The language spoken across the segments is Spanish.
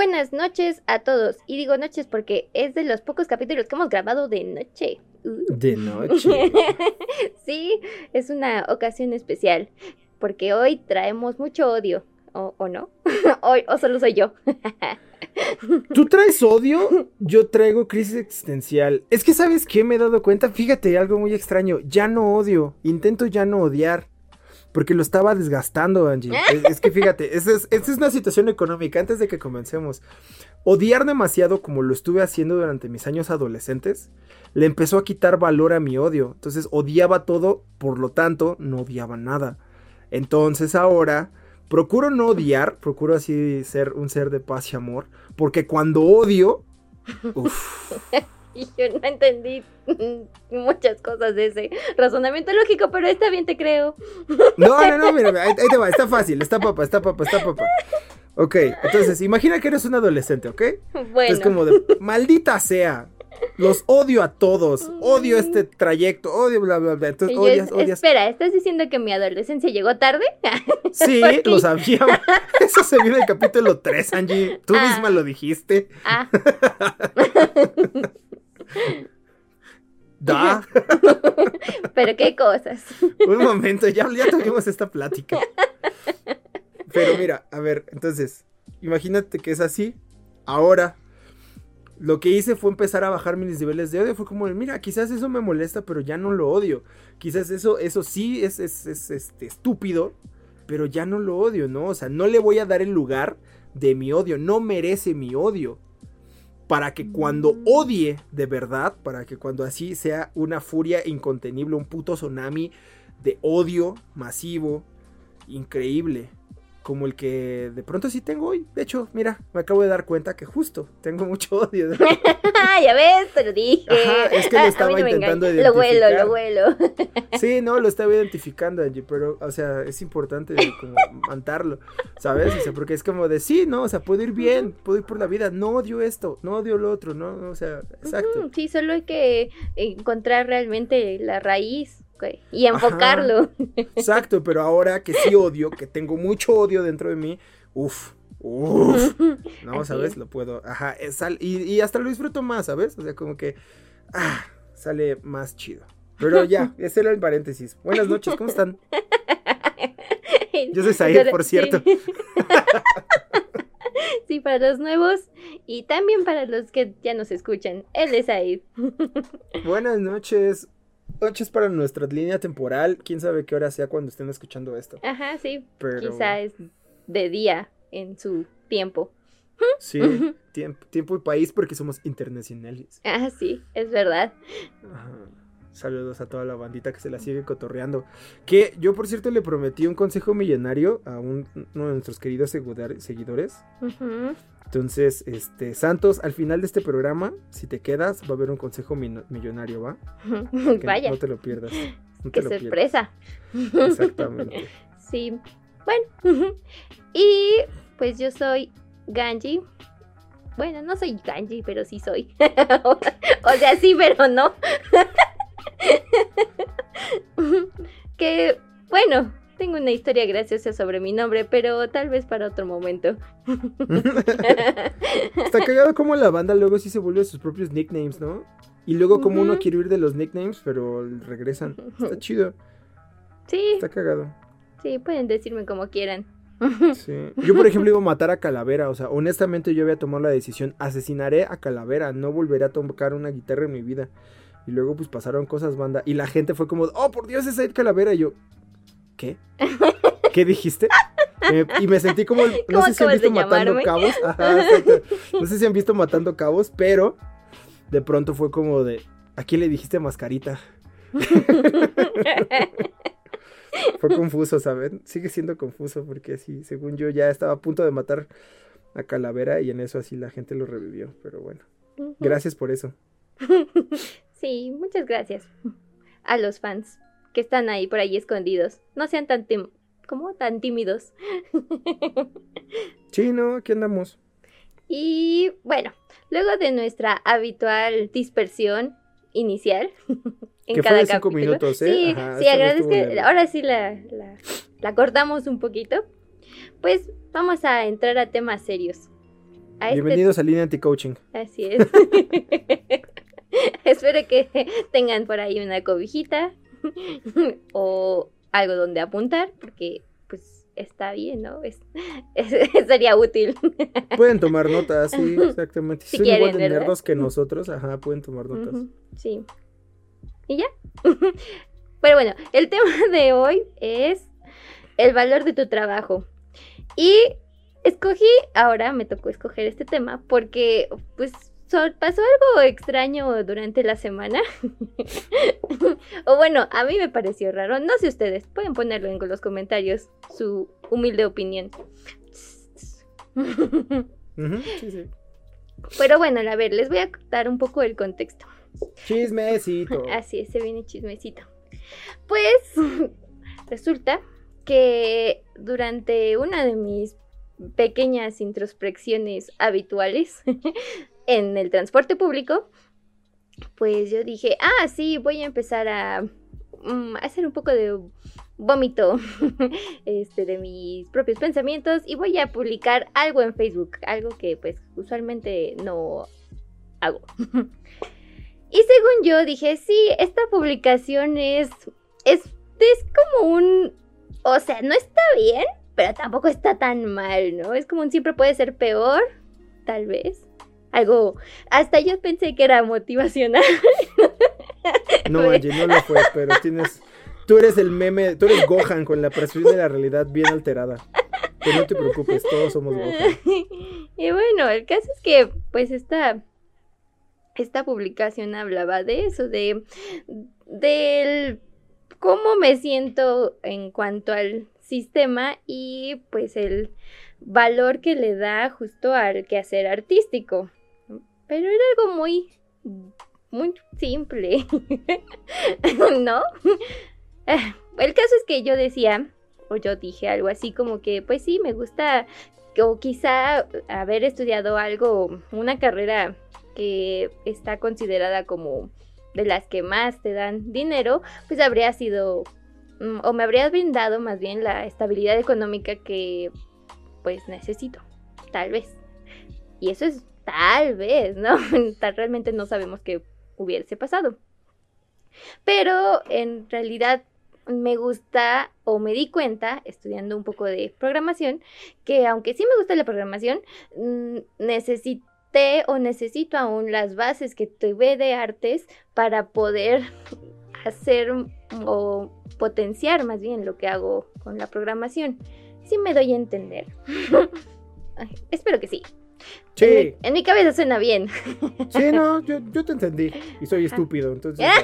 Buenas noches a todos. Y digo noches porque es de los pocos capítulos que hemos grabado de noche. Uh. De noche. sí, es una ocasión especial. Porque hoy traemos mucho odio. ¿O, o no? hoy, o solo soy yo. ¿Tú traes odio? Yo traigo crisis existencial. Es que, ¿sabes qué? Me he dado cuenta. Fíjate, algo muy extraño. Ya no odio. Intento ya no odiar. Porque lo estaba desgastando, Angie. Es, es que fíjate, esta es, esta es una situación económica. Antes de que comencemos, odiar demasiado como lo estuve haciendo durante mis años adolescentes, le empezó a quitar valor a mi odio. Entonces odiaba todo, por lo tanto, no odiaba nada. Entonces ahora procuro no odiar, procuro así ser un ser de paz y amor, porque cuando odio, uff. Y yo no entendí muchas cosas de ese razonamiento lógico, pero está bien, te creo. No, no, no, mira, ahí, ahí te va, está fácil, está papa, está papa, está papa. Ok, entonces, imagina que eres un adolescente, ¿ok? Bueno. Es como de, maldita sea, los odio a todos, odio este trayecto, odio bla, bla, bla. Entonces, yo, odias, odias. Espera, ¿estás diciendo que mi adolescencia llegó tarde? Sí, lo sabía. Eso se vio en el capítulo 3, Angie. Tú Ah. misma lo dijiste. ah, Da. pero qué cosas. Un momento, ya, ya tuvimos esta plática. Pero mira, a ver, entonces, imagínate que es así. Ahora, lo que hice fue empezar a bajar mis niveles de odio. Fue como, mira, quizás eso me molesta, pero ya no lo odio. Quizás eso, eso sí es, es, es, este, estúpido, pero ya no lo odio, ¿no? O sea, no le voy a dar el lugar de mi odio. No merece mi odio. Para que cuando odie de verdad, para que cuando así sea una furia incontenible, un puto tsunami de odio masivo, increíble, como el que de pronto sí tengo hoy. De hecho, mira, me acabo de dar cuenta que justo tengo mucho odio. ya ves, te lo dije. Ajá, es que lo estaba no intentando engañes. Lo identificar. lo huelo. Sí, no, lo estaba identificando, Angie, pero, o sea, es importante como mandarlo, ¿sabes? O sea, porque es como de, sí, no, o sea, puedo ir bien, puedo ir por la vida, no odio esto, no odio lo otro, no, o sea, exacto. Sí, solo hay que encontrar realmente la raíz y enfocarlo. Exacto, pero ahora que sí odio, que tengo mucho odio dentro de mí, uff, uff, no, Así ¿sabes? es. Lo puedo, ajá, es sal- y, y hasta lo disfruto más, ¿sabes? O sea, como que, ah, sale más chido. Pero ya, ese era el paréntesis. Buenas noches, ¿cómo están? Yo soy Pero- por cierto. Sí. Sí, para los nuevos y también para los que ya nos escuchan. Él es Said. Buenas noches. Noches para nuestra línea temporal. Quién sabe qué hora sea cuando estén escuchando esto. Ajá, sí. Pero Quizá es de día en su tiempo. sí, tiempo, tiempo y país porque somos internacionales. Ah, sí, es verdad. Ajá. Saludos a toda la bandita que se la sigue cotorreando. Que yo, por cierto, le prometí un consejo millonario a un- uno de nuestros queridos seguidores. Ujú. Entonces, este, Santos, al final de este programa, si te quedas, va a haber un consejo millonario, ¿va? Que Vaya, No te lo pierdas. No qué lo pierdas. sorpresa. Exactamente. Sí, bueno. Y pues yo soy Ganji. Bueno, no soy Ganji, pero sí soy. o sea, sí, pero no. que, bueno, tengo una historia graciosa sobre mi nombre, pero tal vez para otro momento. Está cagado como la banda luego sí se vuelve sus propios nicknames, ¿no? Y luego como uno quiere huir de los nicknames, pero regresan. Está chido, sí, está cagado. sí, pueden decirme como quieran. Sí. Yo, por ejemplo, iba a matar a Calavera. O sea, honestamente yo había tomado la decisión, asesinaré a Calavera, no volveré a tocar una guitarra en mi vida. Y luego pues pasaron cosas, banda. Y la gente fue como, oh, por Dios, es Ed Calavera. Y yo, ¿qué? ¿Qué dijiste? Eh, y me sentí como, el- no ¿Cómo sé si han visto Matando? Cabos. Ajá. No sé si han visto Matando Cabos, pero de pronto fue como de, ¿a quién le dijiste mascarita? Fue confuso, ¿saben? Sigue siendo confuso porque sí, según yo ya estaba a punto de matar a Calavera y en eso así la gente lo revivió. Pero bueno, gracias por eso. Sí, muchas gracias a los fans que están ahí por ahí escondidos. No sean tan como tan tímidos. Sí, no, aquí andamos. Y bueno, luego de nuestra habitual dispersión inicial en Que fue de cinco capítulo. minutos, ¿eh? Sí, Ajá, sí, agradezco. Ahora sí la, la, la cortamos un poquito. Pues vamos a entrar a temas serios. A este Bienvenidos a Línea Anti-Coaching. Así es. Espero que tengan por ahí una cobijita o algo donde apuntar, porque pues está bien, ¿no? Es, es- sería útil. Pueden tomar notas, sí, exactamente. Si Son igual quieren, de ¿verdad? nerdos que nosotros, ajá, pueden tomar notas. Sí. ¿Y ya? Pero bueno, el tema de hoy es el valor de tu trabajo. Y escogí, ahora me tocó escoger este tema porque pues so- pasó algo extraño durante la semana. o bueno, a mí me pareció raro. No sé ustedes, pueden ponerlo en los comentarios su humilde opinión. Ujú, sí, sí. Pero bueno, a ver, les voy a dar un poco el contexto. Chismecito. Así es, se viene chismecito. Pues resulta que durante una de mis pequeñas introspecciones habituales en el transporte público, pues yo dije, ah, sí, voy a empezar a mm, hacer un poco de vómito este, de mis propios pensamientos y voy a publicar algo en Facebook, algo que pues usualmente no hago. Y según yo dije, sí, esta publicación es, es, es como un, o sea, no está bien, pero tampoco está tan mal, ¿no? Es como un siempre puede ser peor, tal vez. Algo, hasta yo pensé que era motivacional. No, Angie, no lo fue, pero tienes. Tú eres el meme, tú eres Gohan con la percepción de la realidad bien alterada. Pero no te preocupes, todos somos Gohan. y bueno, el caso es que, pues, esta, esta publicación hablaba de eso, de, del cómo me siento en cuanto al sistema y, pues, el valor que le da justo al quehacer artístico. Pero era algo muy, muy simple, ¿no? El caso es que yo decía, o yo dije algo así como que, pues sí, me gusta, o quizá haber estudiado algo, una carrera que está considerada como de las que más te dan dinero, pues habría sido, mm, o me habría brindado más bien la estabilidad económica que pues necesito, tal vez. Y eso es tal vez, ¿no? Realmente no sabemos qué hubiese pasado. Pero en realidad me gusta o me di cuenta, estudiando un poco de programación, que aunque sí me gusta la programación, mm, necesité o necesito aún las bases que tuve de artes para poder hacer o potenciar más bien lo que hago con la programación. Sí me doy a entender. Espero que sí. En mi, en mi cabeza suena bien. sí, no, yo, yo te entendí. Y soy estúpido, entonces.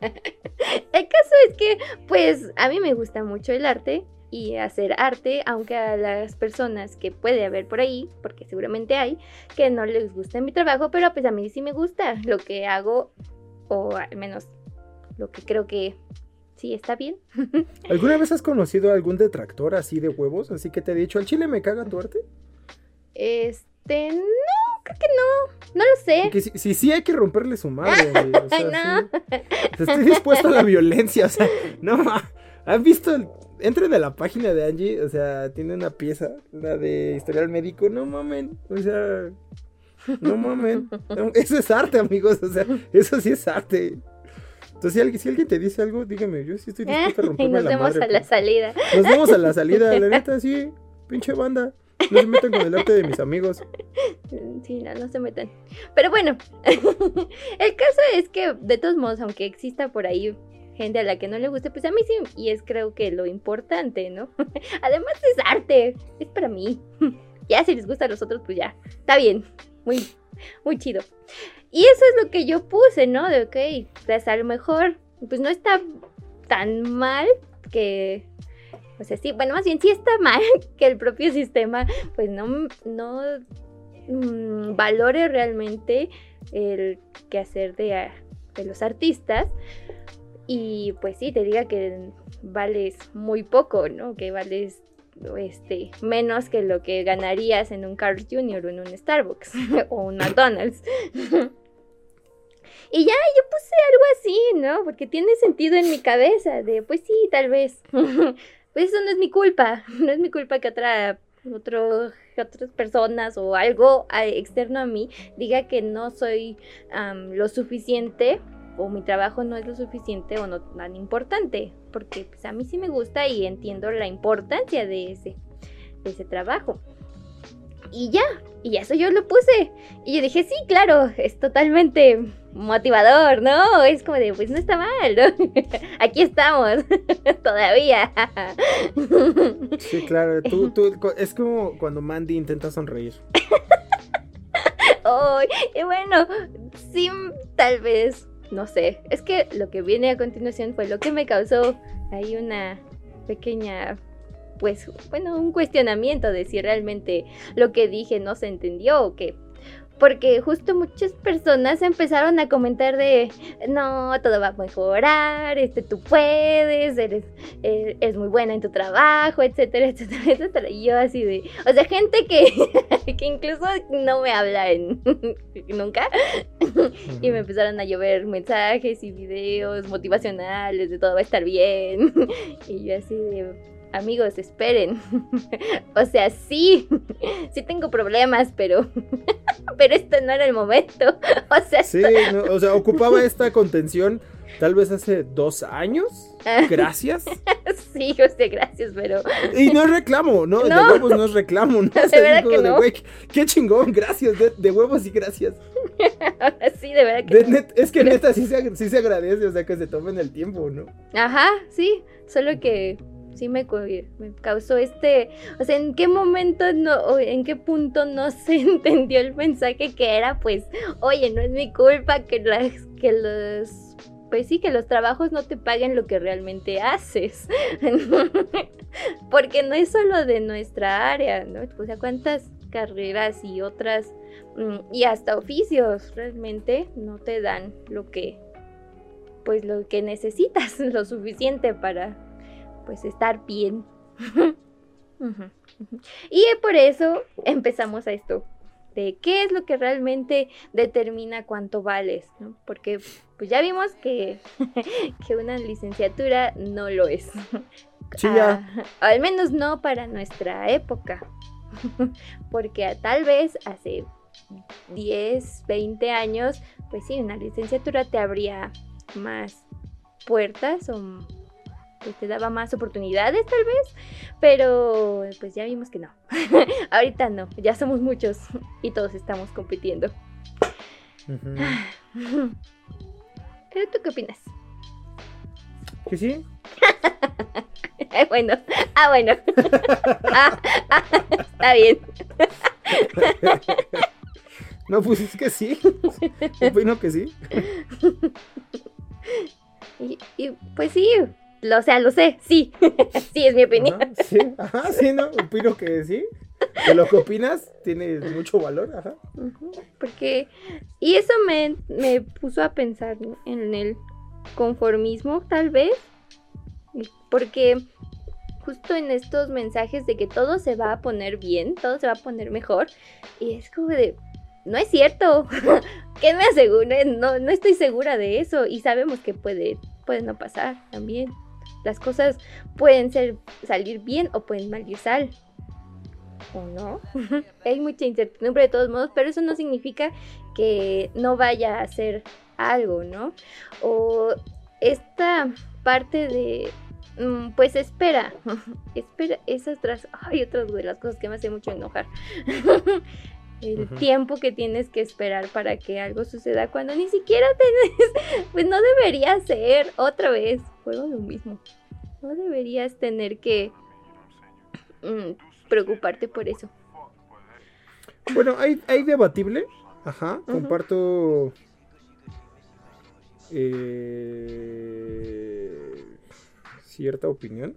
El caso es que, pues, a mí me gusta mucho el arte y hacer arte, aunque a las personas que puede haber por ahí, porque seguramente hay, que no les gusta mi trabajo, pero pues a mí sí me gusta lo que hago, o al menos lo que creo que sí está bien. ¿Alguna vez has conocido a algún detractor así de huevos? Así que te he dicho, ¿al chile me caga tu arte? Este, no, creo que no, no lo sé. Que si, si sí hay que romperle su madre, güey, o sea, Ay, no. sí. Estoy dispuesto a la violencia, o sea, no ma. ¿Han visto? el- Entren a la página de Angie, o sea, tiene una pieza, la de historial médico, no mamen, o sea, no mamen. Eso es arte, amigos, o sea, eso sí es arte. Entonces, si alguien, si alguien te dice algo, dígame, yo sí estoy dispuesto a y romperme nos la vemos madre. a la salida. Nos vemos a la salida, la neta, sí, pinche banda. No se metan con el arte de mis amigos. Sí, no, no se metan. Pero bueno, el caso es que de todos modos, aunque exista por ahí gente a la que no le guste, pues a mí sí, y es creo que lo importante, ¿no? Además es arte, es para mí. Ya si les gusta a los otros, pues ya, está bien, muy, muy chido. Y eso es lo que yo puse, ¿no? De, ok, pues a lo mejor, pues no está tan mal que, o sea, sí, bueno, más bien sí está mal que el propio sistema, pues no, no mm, valore realmente el quehacer de, de los artistas y pues sí, te diga que vales muy poco, ¿no? Que vales este, menos que lo que ganarías en un Carl's Jr. o en un Starbucks o un McDonald's. y ya yo puse algo así, ¿no? Porque tiene sentido en mi cabeza de, pues sí, tal vez. Pues eso no es mi culpa, no es mi culpa que otra otro, otras personas o algo externo a mí diga que no soy lo suficiente o mi trabajo no es lo suficiente o no tan importante, porque pues, a mí sí me gusta y entiendo la importancia de ese, de ese trabajo. Y ya, y eso yo lo puse. Y yo dije, sí, claro, es totalmente motivador, ¿no? Es como de, pues no está mal, ¿no? Aquí estamos, todavía. Sí, claro, tú, tú, es como cuando Mandy intenta sonreír. Oh, y bueno, sí, tal vez no sé, es que lo que viene a continuación fue lo que me causó ahí una pequeña, pues, bueno, un cuestionamiento de si realmente lo que dije no se entendió o qué porque justo muchas personas empezaron a comentar de, no, todo va a mejorar, este, tú puedes, eres, eh, eres muy buena en tu trabajo, etcétera, etcétera, etcétera. Y yo así de, o sea, gente que, que incluso no me habla en, nunca. y me empezaron a llover mensajes y videos motivacionales de todo va a estar bien. y yo así de amigos, esperen. o sea, sí, sí tengo problemas, pero, pero este no era el momento. o sea, sí, o sea, ocupaba esta contención tal vez hace dos años. Gracias. sí, o sea, gracias, pero. Y no es reclamo, ¿no? De huevos no es reclamo, ¿no? de verdad que no. qué chingón, gracias, de, huevos y gracias. sí, de verdad que Es que neta sí se, sí se agradece, o sea, que se tomen el tiempo, ¿no? Ajá, sí, solo que sí me, causó este, o sea, en qué momento no, o en qué punto no se entendió el mensaje que era, pues, oye, no es mi culpa que las, que los pues sí, que los trabajos no te paguen lo que realmente haces. Porque no es solo de nuestra área, ¿no? O sea, cuántas carreras y otras, mm, y hasta oficios realmente no te dan lo que, pues lo que necesitas, lo suficiente para pues estar bien. y por eso empezamos a esto, de qué es lo que realmente determina cuánto vales, ¿no? Porque pues ya vimos que, que una licenciatura no lo es. Sí, ya. Ah, al menos no para nuestra época. Porque tal vez hace 10, 20 años, pues sí, una licenciatura te abría más puertas o pues te daba más oportunidades tal vez, pero pues ya vimos que no. Ahorita no, ya somos muchos y todos estamos compitiendo. ¿Pero tú qué opinas? ¿Que sí? bueno, ah, bueno. ah, ah, está bien. no, pues es que sí. Opino que sí. y, y pues sí, o sea, lo sé, sí. sí, es mi opinión. sí, ajá, sí, ¿no? Opino que sí. Que lo que opinas tiene mucho valor, ajá. Porque, y eso me, me puso a pensar en el conformismo, tal vez. Porque justo en estos mensajes de que todo se va a poner bien, todo se va a poner mejor, y es como de, no es cierto. ¿Qué me asegura? No, no estoy segura de eso. Y sabemos que puede, puede no pasar también. Las cosas pueden ser salir bien o pueden salir sal. ¿O no? Hay mucha incertidumbre de todos modos, pero eso no significa que no vaya a ser algo, ¿no? O esta parte de mm, pues espera, espera, esas otras, hay otras de las cosas que me hace mucho enojar. el tiempo que tienes que esperar para que algo suceda cuando ni siquiera tenés, pues no debería ser otra vez, juego lo mismo. No deberías tener que mm, preocuparte por eso. Bueno, hay, hay debatible, ajá, comparto eh, cierta opinión.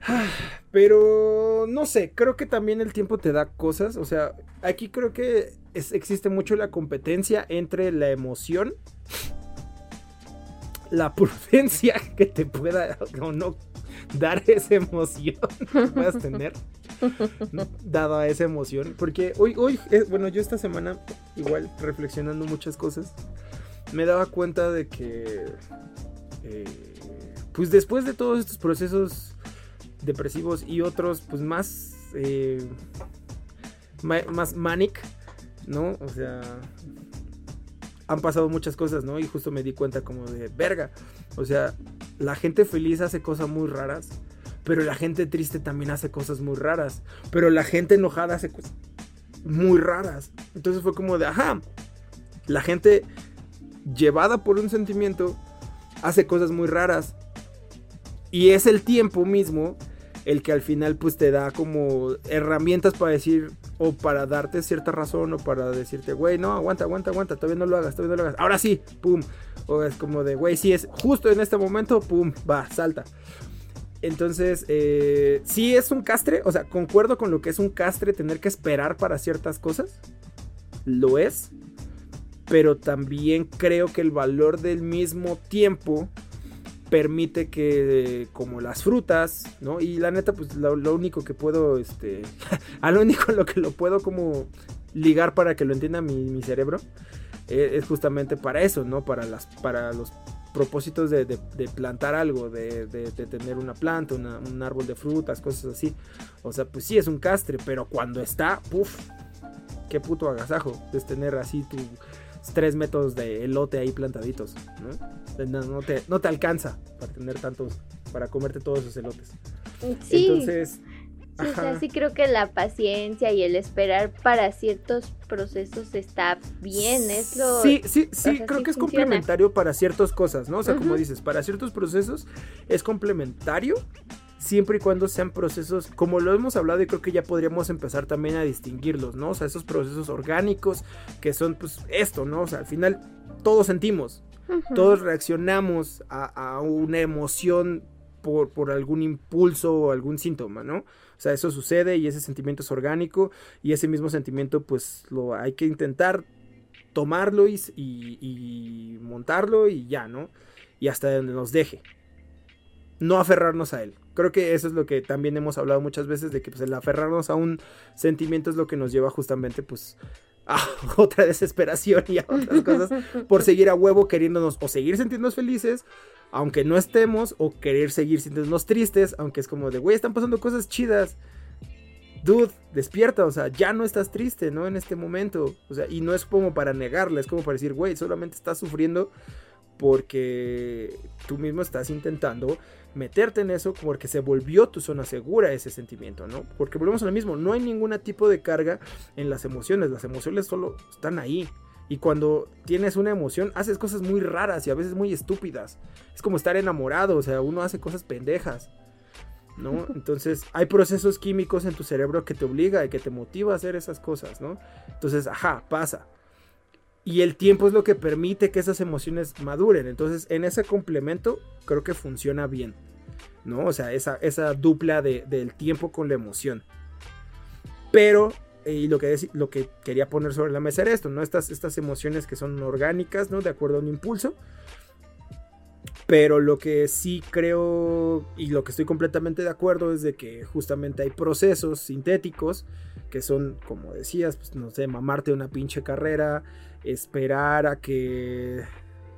Pero no sé, creo que también el tiempo te da cosas. O sea, aquí creo que existe mucho la competencia entre la emoción, la prudencia que te pueda o no dar esa emoción que puedas tener. Dada esa emoción. Porque hoy, hoy, eh, bueno, yo esta semana, igual reflexionando muchas cosas, me daba cuenta de que, eh, pues después de todos estos procesos depresivos y otros, pues más, eh, más manic, ¿no? O sea, han pasado muchas cosas, ¿no? Y justo me di cuenta como de, verga, o sea, la gente feliz hace cosas muy raras, pero la gente triste también hace cosas muy raras, pero la gente enojada hace cosas muy raras. Entonces fue como de, ajá, la gente llevada por un sentimiento hace cosas muy raras. Y es el tiempo mismo el que al final pues te da como herramientas para decir o para darte cierta razón o para decirte, güey, no, aguanta, aguanta, aguanta, todavía no lo hagas, todavía no lo hagas. Ahora sí, pum. O es como de, güey, si es justo en este momento, pum, va, salta. Entonces, eh, sí es un castre, o sea, concuerdo con lo que es un castre tener que esperar para ciertas cosas. Lo es. Pero también creo que el valor del mismo tiempo permite que como las frutas, ¿no? Y la neta, pues lo, único que puedo, este, a lo único lo que lo puedo como ligar para que lo entienda mi, cerebro, eh, es justamente para eso, ¿no? Para, las, para los propósitos de, plantar algo, de, tener una planta, un árbol de frutas, cosas así. O sea, pues sí es un castre, pero cuando está, puff, qué puto agasajo es tener así tu tres metros de elote ahí plantaditos, ¿no? No, te, no te alcanza para tener tantos, para comerte todos esos elotes. Sí. Entonces, Sí, creo que la paciencia y el esperar para ciertos procesos está bien, es lo... Sí, sí, sí, creo que es complementario para ciertas cosas, ¿no? O sea, como dices, para ciertos procesos es complementario, siempre y cuando sean procesos, como lo hemos hablado y creo que ya podríamos empezar también a distinguirlos, ¿no? O sea, esos procesos orgánicos que son pues esto, ¿no? O sea, al final todos sentimos, todos reaccionamos a, una emoción por, por, algún impulso o algún síntoma, ¿no? O sea, eso sucede y ese sentimiento es orgánico y ese mismo sentimiento pues lo hay que intentar tomarlo y, y montarlo y ya, ¿no? Y hasta donde nos deje. No aferrarnos a él. Creo que eso es lo que también hemos hablado muchas veces, de que pues, el aferrarnos a un sentimiento es lo que nos lleva justamente pues a otra desesperación y a otras cosas por seguir a huevo queriéndonos o seguir sintiéndonos felices, aunque no estemos, o querer seguir sintiéndonos tristes, aunque es como de, güey, están pasando cosas chidas. Dude, despierta, o sea, ya no estás triste, ¿no? En este momento. O sea, y no es como para negarla, es como para decir, güey, solamente estás sufriendo porque tú mismo estás intentando meterte en eso porque se volvió tu zona segura ese sentimiento, ¿no? Porque volvemos a lo mismo, no hay ningún tipo de carga en las emociones, las emociones solo están ahí. Y cuando tienes una emoción, haces cosas muy raras y a veces muy estúpidas. Es como estar enamorado, o sea, uno hace cosas pendejas. ¿no? Entonces hay procesos químicos en tu cerebro que te obliga y que te motiva a hacer esas cosas, ¿no? Entonces, ajá, pasa. Y el tiempo es lo que permite que esas emociones maduren. Entonces, en ese complemento, creo que funciona bien. ¿No? O sea, esa, esa dupla del tiempo con la emoción. Pero, y lo que, lo que quería poner sobre la mesa era esto, ¿no? Estas, estas emociones que son orgánicas, ¿no? De acuerdo a un impulso. Pero lo que sí creo y lo que estoy completamente de acuerdo es de que justamente hay procesos sintéticos que son, como decías, pues no sé, mamarte una pinche carrera, esperar a que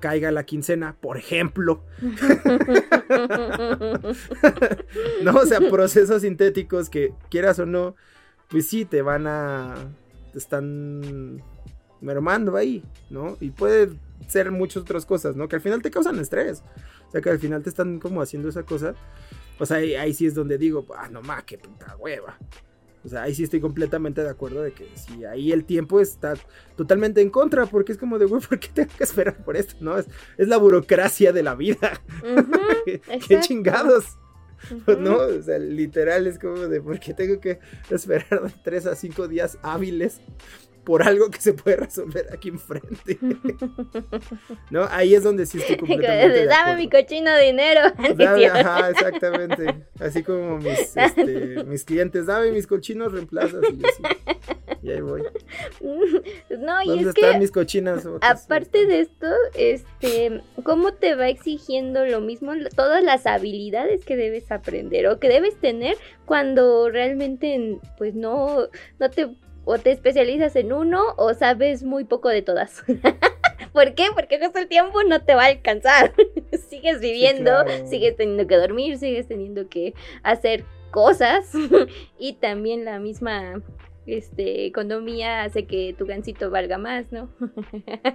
caiga la quincena, por ejemplo. no, o sea, procesos sintéticos que quieras o no, pues sí, te van a... te están mermando ahí, ¿no? Y puede ser muchas otras cosas, ¿no? Que al final te causan estrés. O sea, que al final te están como haciendo esa cosa. O sea, ahí, sí es donde digo, ah, no más, qué puta hueva. O sea, ahí sí estoy completamente de acuerdo de que si ahí el tiempo está totalmente en contra, porque es como de, güey, ¿por qué tengo que esperar por esto? No, es, es la burocracia de la vida. ¿Qué, chingados? ¿No? O sea, literal es como de, ¿por qué tengo que esperar de 3 a 5 días hábiles por algo que se puede resolver aquí enfrente. ¿No? Ahí es donde sí estoy completamente de Dame mi cochino dinero. Dame, ajá, exactamente. Así como mis, este, mis clientes, dame mis cochinos reemplazos. Y, así. y ahí voy. No, y ¿Dónde es están que mis cochinas? aparte de esto, este, ¿cómo te va exigiendo lo mismo todas las habilidades que debes aprender o que debes tener cuando realmente pues no, no te o te especializas en uno o sabes muy poco de todas? ¿Por qué? Porque justo el tiempo no te va a alcanzar. sigues viviendo, claro. sigues teniendo que dormir, sigues teniendo que hacer cosas y también la misma este, economía hace que tu gancito valga más, ¿no?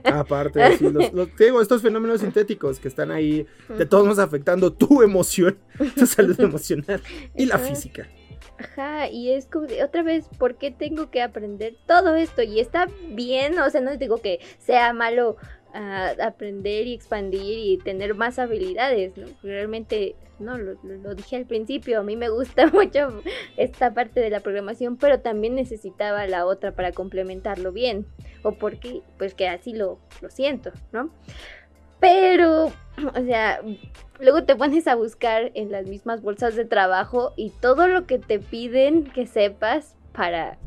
Aparte, sí, los, los- te digo, estos fenómenos sintéticos que están ahí, de todos modos afectando tu emoción, tu salud emocional y la física. Ajá, y es como de, otra vez, ¿por qué tengo que aprender todo esto? Y está bien, o sea, no digo que sea malo ah, aprender y expandir y tener más habilidades, ¿no? Realmente, no, lo, lo- dije al principio, a mí me gusta mucho esta parte de la programación, pero también necesitaba la otra para complementarlo bien, o porque, pues que así lo, lo siento, ¿no? Pero, o sea, luego te pones a buscar en las mismas bolsas de trabajo y todo lo que te piden que sepas para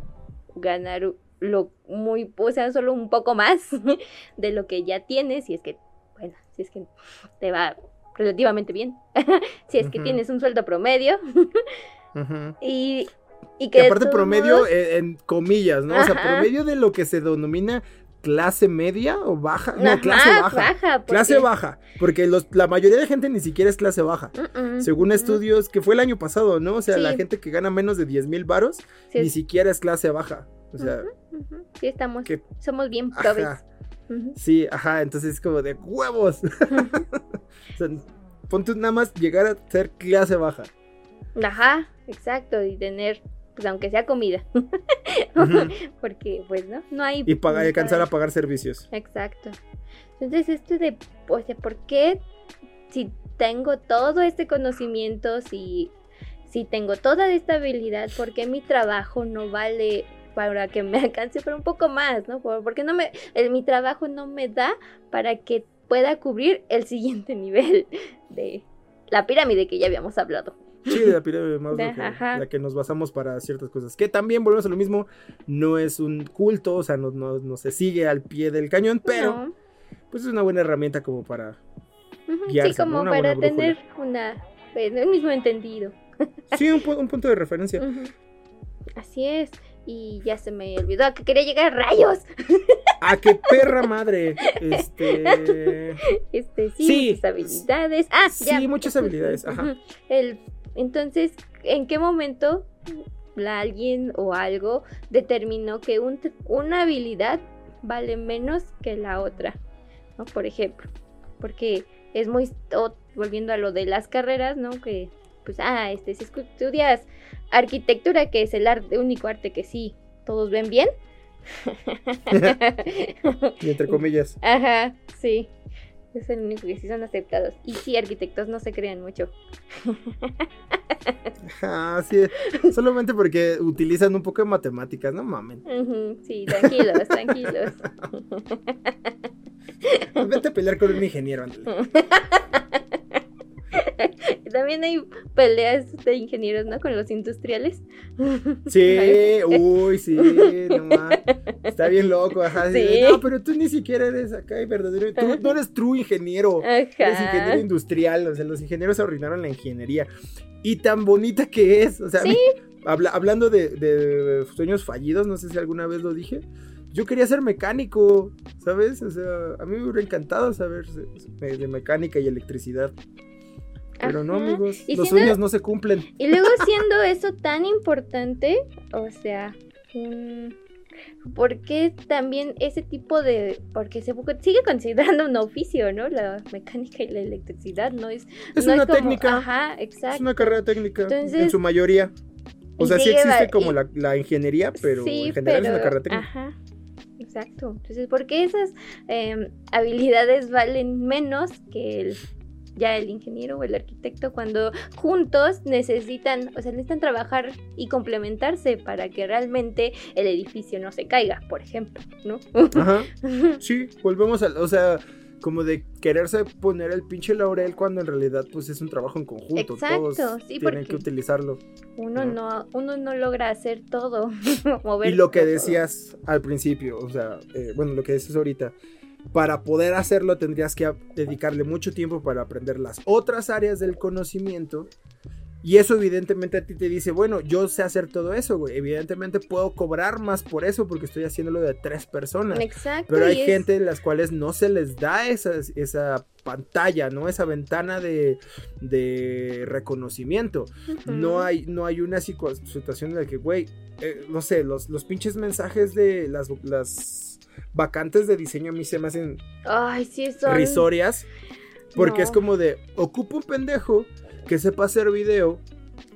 ganar lo muy, o sea, solo un poco más de lo que ya tienes, si es que, bueno, si es que te va relativamente bien, si es que tienes un sueldo promedio Ujú. y, y que aparte promedio modos- en comillas, ¿no? O sea, promedio de lo que se denomina clase media o baja. No, Ajá, clase baja. baja, Clase baja, porque los, la mayoría de gente ni siquiera es clase baja. Según estudios, que fue el año pasado, ¿no? O sea, la gente que gana menos de 10 mil varos, Sí, ni siquiera es clase baja. O sea. Sí, estamos, que- somos bien probes. ajá. Sí, ajá, entonces es como de huevos. o sea, ponte nada más llegar a ser clase baja. Ajá, exacto, y tener, pues aunque sea comida, porque pues no, no hay... Y alcanzar a pagar servicios. Exacto. Entonces esto de, o sea, ¿por qué si tengo todo este conocimiento, si, si tengo toda esta habilidad, por qué mi trabajo no vale para que me alcance para un poco más, ¿no? Por- Porque no me, el- mi trabajo no me da para que pueda cubrir el siguiente nivel de la pirámide que ya habíamos hablado. Sí, de la pirámide de Maslow, que- la que nos basamos para ciertas cosas. Que también volvemos a lo mismo, no es un culto, o sea, no, no, no se sigue al pie del cañón, pero No. pues es una buena herramienta como para... Guiarse, Sí, como para tener una, pues, el mismo entendido. Sí, un, un punto de referencia. Así es. Y ya se me olvidó que quería llegar a rayos. ¡Ah, qué perra madre! Este... Este, sí, Sí. muchas habilidades. Ah, Sí, ya. muchas habilidades, ajá. El, entonces, ¿en qué momento la alguien o algo determinó que un, una habilidad vale menos que la otra? ¿No? Por ejemplo, porque es muy, volviendo a lo de las carreras, ¿no? Que, pues, ah, este, si estudias arquitectura, que es el arte, único arte que sí todos ven bien. Y entre comillas. Ajá, sí. Es el único que sí son aceptados. Y sí, arquitectos no se crean mucho. Ah, sí. Solamente porque utilizan un poco de matemáticas, no mamen. Sí, tranquilos, tranquilos. Vete a pelear con un ingeniero, ándale. También hay peleas de ingenieros, ¿no? Con los industriales. Sí, uy, sí, no mames. Está bien loco, ajá. Sí. No, pero tú ni siquiera eres acá y verdadero. Tú no eres true ingeniero. Eres ingeniero Ajá. industrial. O sea, los ingenieros arruinaron la ingeniería. Y tan bonita que es. O sea, a mí- habla- hablando de, de sueños fallidos, no sé si alguna vez lo dije. Yo quería ser mecánico, ¿sabes? O sea, a mí me hubiera encantado saber de mecánica y electricidad. Pero no, amigos, Y los siendo- sueños no se cumplen. Y luego siendo eso tan importante, o sea, un... ¿por qué también ese tipo de... porque se sigue considerando un oficio, ¿no? La mecánica y la electricidad no es... Es no una como- técnica. Ajá, Es exacto. una carrera técnica Entonces- en su mayoría. O sea, sí existe como y- la, la ingeniería, pero Sí, en general es una carrera técnica. Ajá, exacto. Entonces, ¿por qué esas em, habilidades valen menos que el ya el ingeniero o el arquitecto cuando juntos necesitan, o sea, necesitan trabajar y complementarse para que realmente el edificio no se caiga, por ejemplo, ¿no? Ajá. Sí, volvemos a, o sea, como de quererse poner el pinche laurel cuando en realidad pues es un trabajo en conjunto. Exacto, Todos sí, tienen que utilizarlo. Uno No. no, uno no logra hacer todo, mover Y lo que todo. decías al principio, o sea, eh, bueno, lo que dices ahorita, para poder hacerlo tendrías que dedicarle mucho tiempo para aprender las otras áreas del conocimiento. Y eso evidentemente a ti te dice, bueno, yo sé hacer todo eso, güey. Evidentemente puedo cobrar más por eso porque estoy haciéndolo de tres personas. Exacto. Pero hay es- gente en las cuales no se les da esa, esa pantalla, ¿no? Esa ventana de, de reconocimiento. No hay, no hay una situa- situación en la que, güey, eh, no sé, los, los pinches mensajes de las, las vacantes de diseño a mí se me hacen Ay, sí, son... risorias. Porque No. es como de, ocupa un pendejo que sepa hacer video,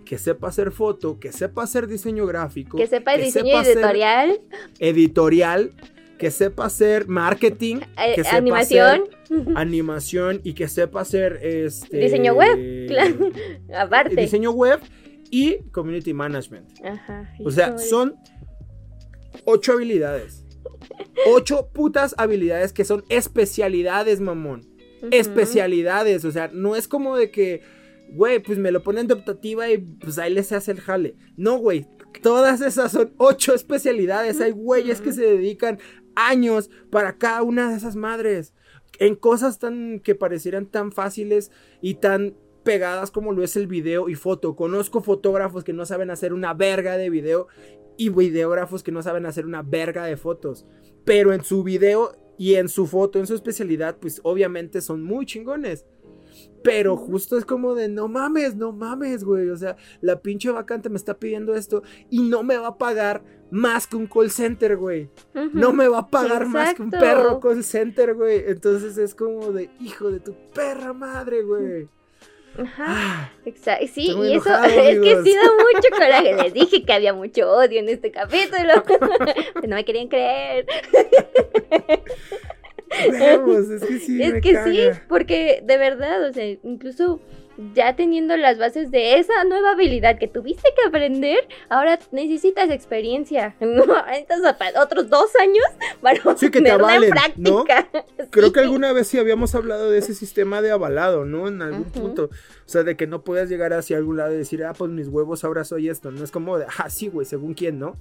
que sepa hacer foto, que sepa hacer diseño gráfico, Que sepa que diseño sepa editorial, editorial, que sepa hacer marketing, eh, que sepa animación, hacer animación y que sepa hacer este Diseño web, claro. aparte. diseño web y community management. Ajá. O sea, son ocho habilidades. Ocho putas habilidades que son especialidades, mamón. Especialidades. O sea, no es como de que, güey, pues me lo ponen de optativa y pues ahí les hace el jale. No, güey. Todas esas son ocho especialidades. Hay güeyes que se dedican años para cada una de esas madres. En cosas tan que parecieran tan fáciles y tan pegadas como lo es el video y foto. Conozco fotógrafos que no saben hacer una verga de video y videógrafos que no saben hacer una verga de fotos. Pero en su video y en su foto, en su especialidad, pues obviamente son muy chingones. Pero justo es como de no mames, no mames, güey. O sea, la pinche vacante me está pidiendo esto y no me va a pagar más que un call center, güey. No me va a pagar más que un perro call center, güey. Entonces es como de hijo de tu perra madre, güey. Ajá. Ah, Exacto. Sí, Estoy y eso es que sí da mucho coraje. Les dije que había mucho odio en este capítulo. Pero no me querían creer. Vemos, es que sí. es me que caga. sí, porque de verdad, o sea, incluso ya teniendo las bases de esa nueva habilidad que tuviste que aprender, ahora necesitas experiencia. No, pa- otros dos años para Sí, que te ponerla avalen, en ¿no? práctica. Creo que alguna vez sí habíamos hablado de ese sistema de avalado, ¿no? En algún punto. O sea, de que no puedas llegar hacia algún lado y decir, ah, pues mis huevos ahora soy esto. No es como de, ah, sí, güey, según quién, ¿no?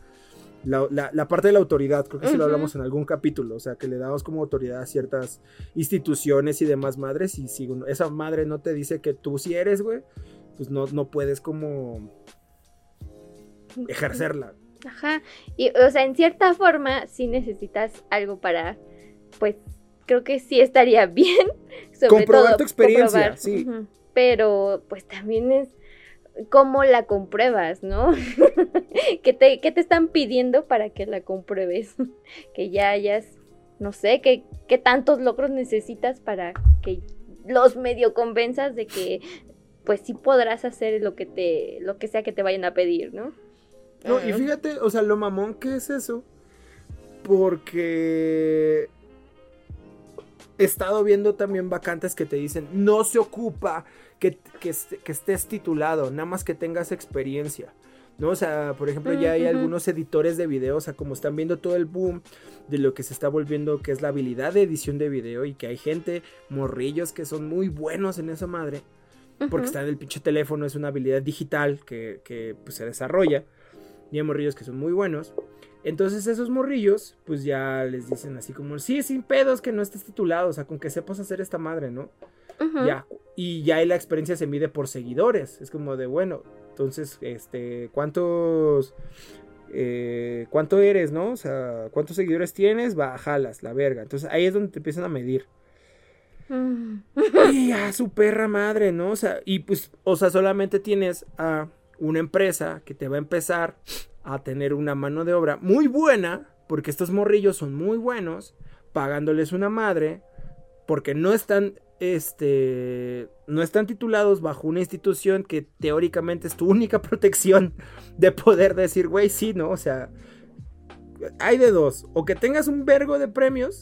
La, la- la parte de la autoridad, creo que sí lo Ujú. hablamos en algún capítulo. O sea, que le damos como autoridad a ciertas instituciones y demás madres. Y si esa madre no te dice que tú sí eres, güey, pues no, no puedes como ejercerla. Ajá. Y, o sea, en cierta forma, sí necesitas algo para, pues, creo que sí estaría bien. Sobre Comprobar todo, tu experiencia, comprobar. sí. Pero, pues, también es cómo la compruebas, ¿no? ¿Qué, te, ¿Qué te están pidiendo para que la compruebes? que ya hayas, no sé, ¿qué, qué tantos logros necesitas para que los medio convenzas de que, pues, sí podrás hacer lo que te, lo que sea que te vayan a pedir, ¿no? No, y fíjate, o sea, lo mamón que es eso. Porque he estado viendo también vacantes que te dicen, no se ocupa que, que, est- que estés titulado, nada más que tengas experiencia. ¿No? O sea, por ejemplo, ya hay algunos editores de video, o sea, como están viendo todo el boom de lo que se está volviendo, que es la habilidad de edición de video, y que hay gente, morrillos, que son muy buenos en esa madre, porque está en el pinche teléfono, es una habilidad digital que, que, pues, se desarrolla. Y hay morrillos que son muy buenos. Entonces esos morrillos, pues ya les dicen así como, sí, sin pedos que no estés titulado, o sea, con que sepas hacer esta madre, ¿no? Ya. Y ya ahí la experiencia se mide por seguidores. Es como de, bueno, entonces, este, ¿cuántos... eh, ¿Cuánto eres, no? O sea, ¿cuántos seguidores tienes? Va, jalas, la verga. Entonces ahí es donde te empiezan a medir. Mm. Y a su perra madre, ¿no? O sea, y pues, o sea, solamente tienes a una empresa que te va a empezar a tener una mano de obra muy buena, porque estos morrillos son muy buenos, pagándoles una madre, porque no están, este, no están titulados bajo una institución que teóricamente es tu única protección de poder decir, güey, sí, ¿no? O sea, hay de dos, o que tengas un vergo de premios.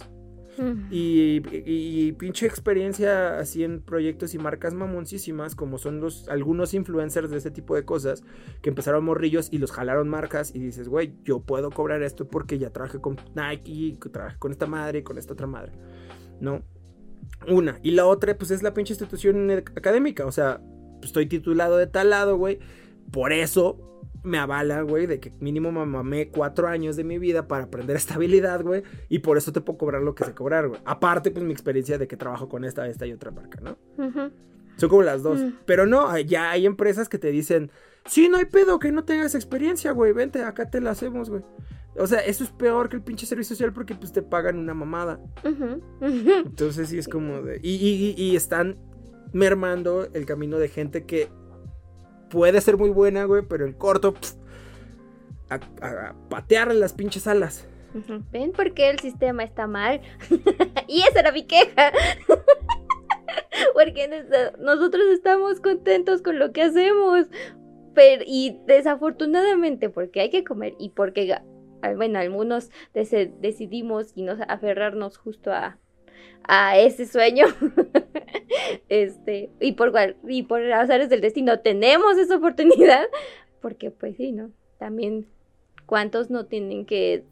Y, y- y pinche experiencia así en proyectos y marcas mamoncísimas, como son los algunos influencers de ese tipo de cosas, que empezaron morrillos y los jalaron marcas y dices, güey, yo puedo cobrar esto porque ya trabajé con Nike, trabajé con esta madre y con esta otra madre, ¿no? Una. Y la otra, pues es la pinche institución académica, o sea, estoy titulado de tal lado, güey, por eso me avala, güey, de que mínimo me mamé cuatro años de mi vida para aprender esta habilidad, güey, y por eso te puedo cobrar lo que sé cobrar, güey. Aparte, pues mi experiencia de que trabajo con esta, esta y otra marca, ¿no? Son como las dos. Mm. Pero no, ya hay empresas que te dicen, sí, no hay pedo, que no tengas experiencia, güey, vente, acá te la hacemos, güey. O sea, eso es peor que el pinche servicio social porque pues te pagan una mamada. Entonces sí es como de... Y, y- están mermando el camino de gente que puede ser muy buena, güey, pero en corto... a, a- a patear las pinches alas. ¿Ven por qué el sistema está mal? y esa era mi queja. Porque nos- nosotros estamos contentos con lo que hacemos. Pero, y desafortunadamente, porque hay que comer y porque, bueno, algunos decidimos y nos aferrarnos justo a, a ese sueño. este, y por, y por azares del destino tenemos esa oportunidad. Porque, pues sí, ¿no? También cuántos no tienen que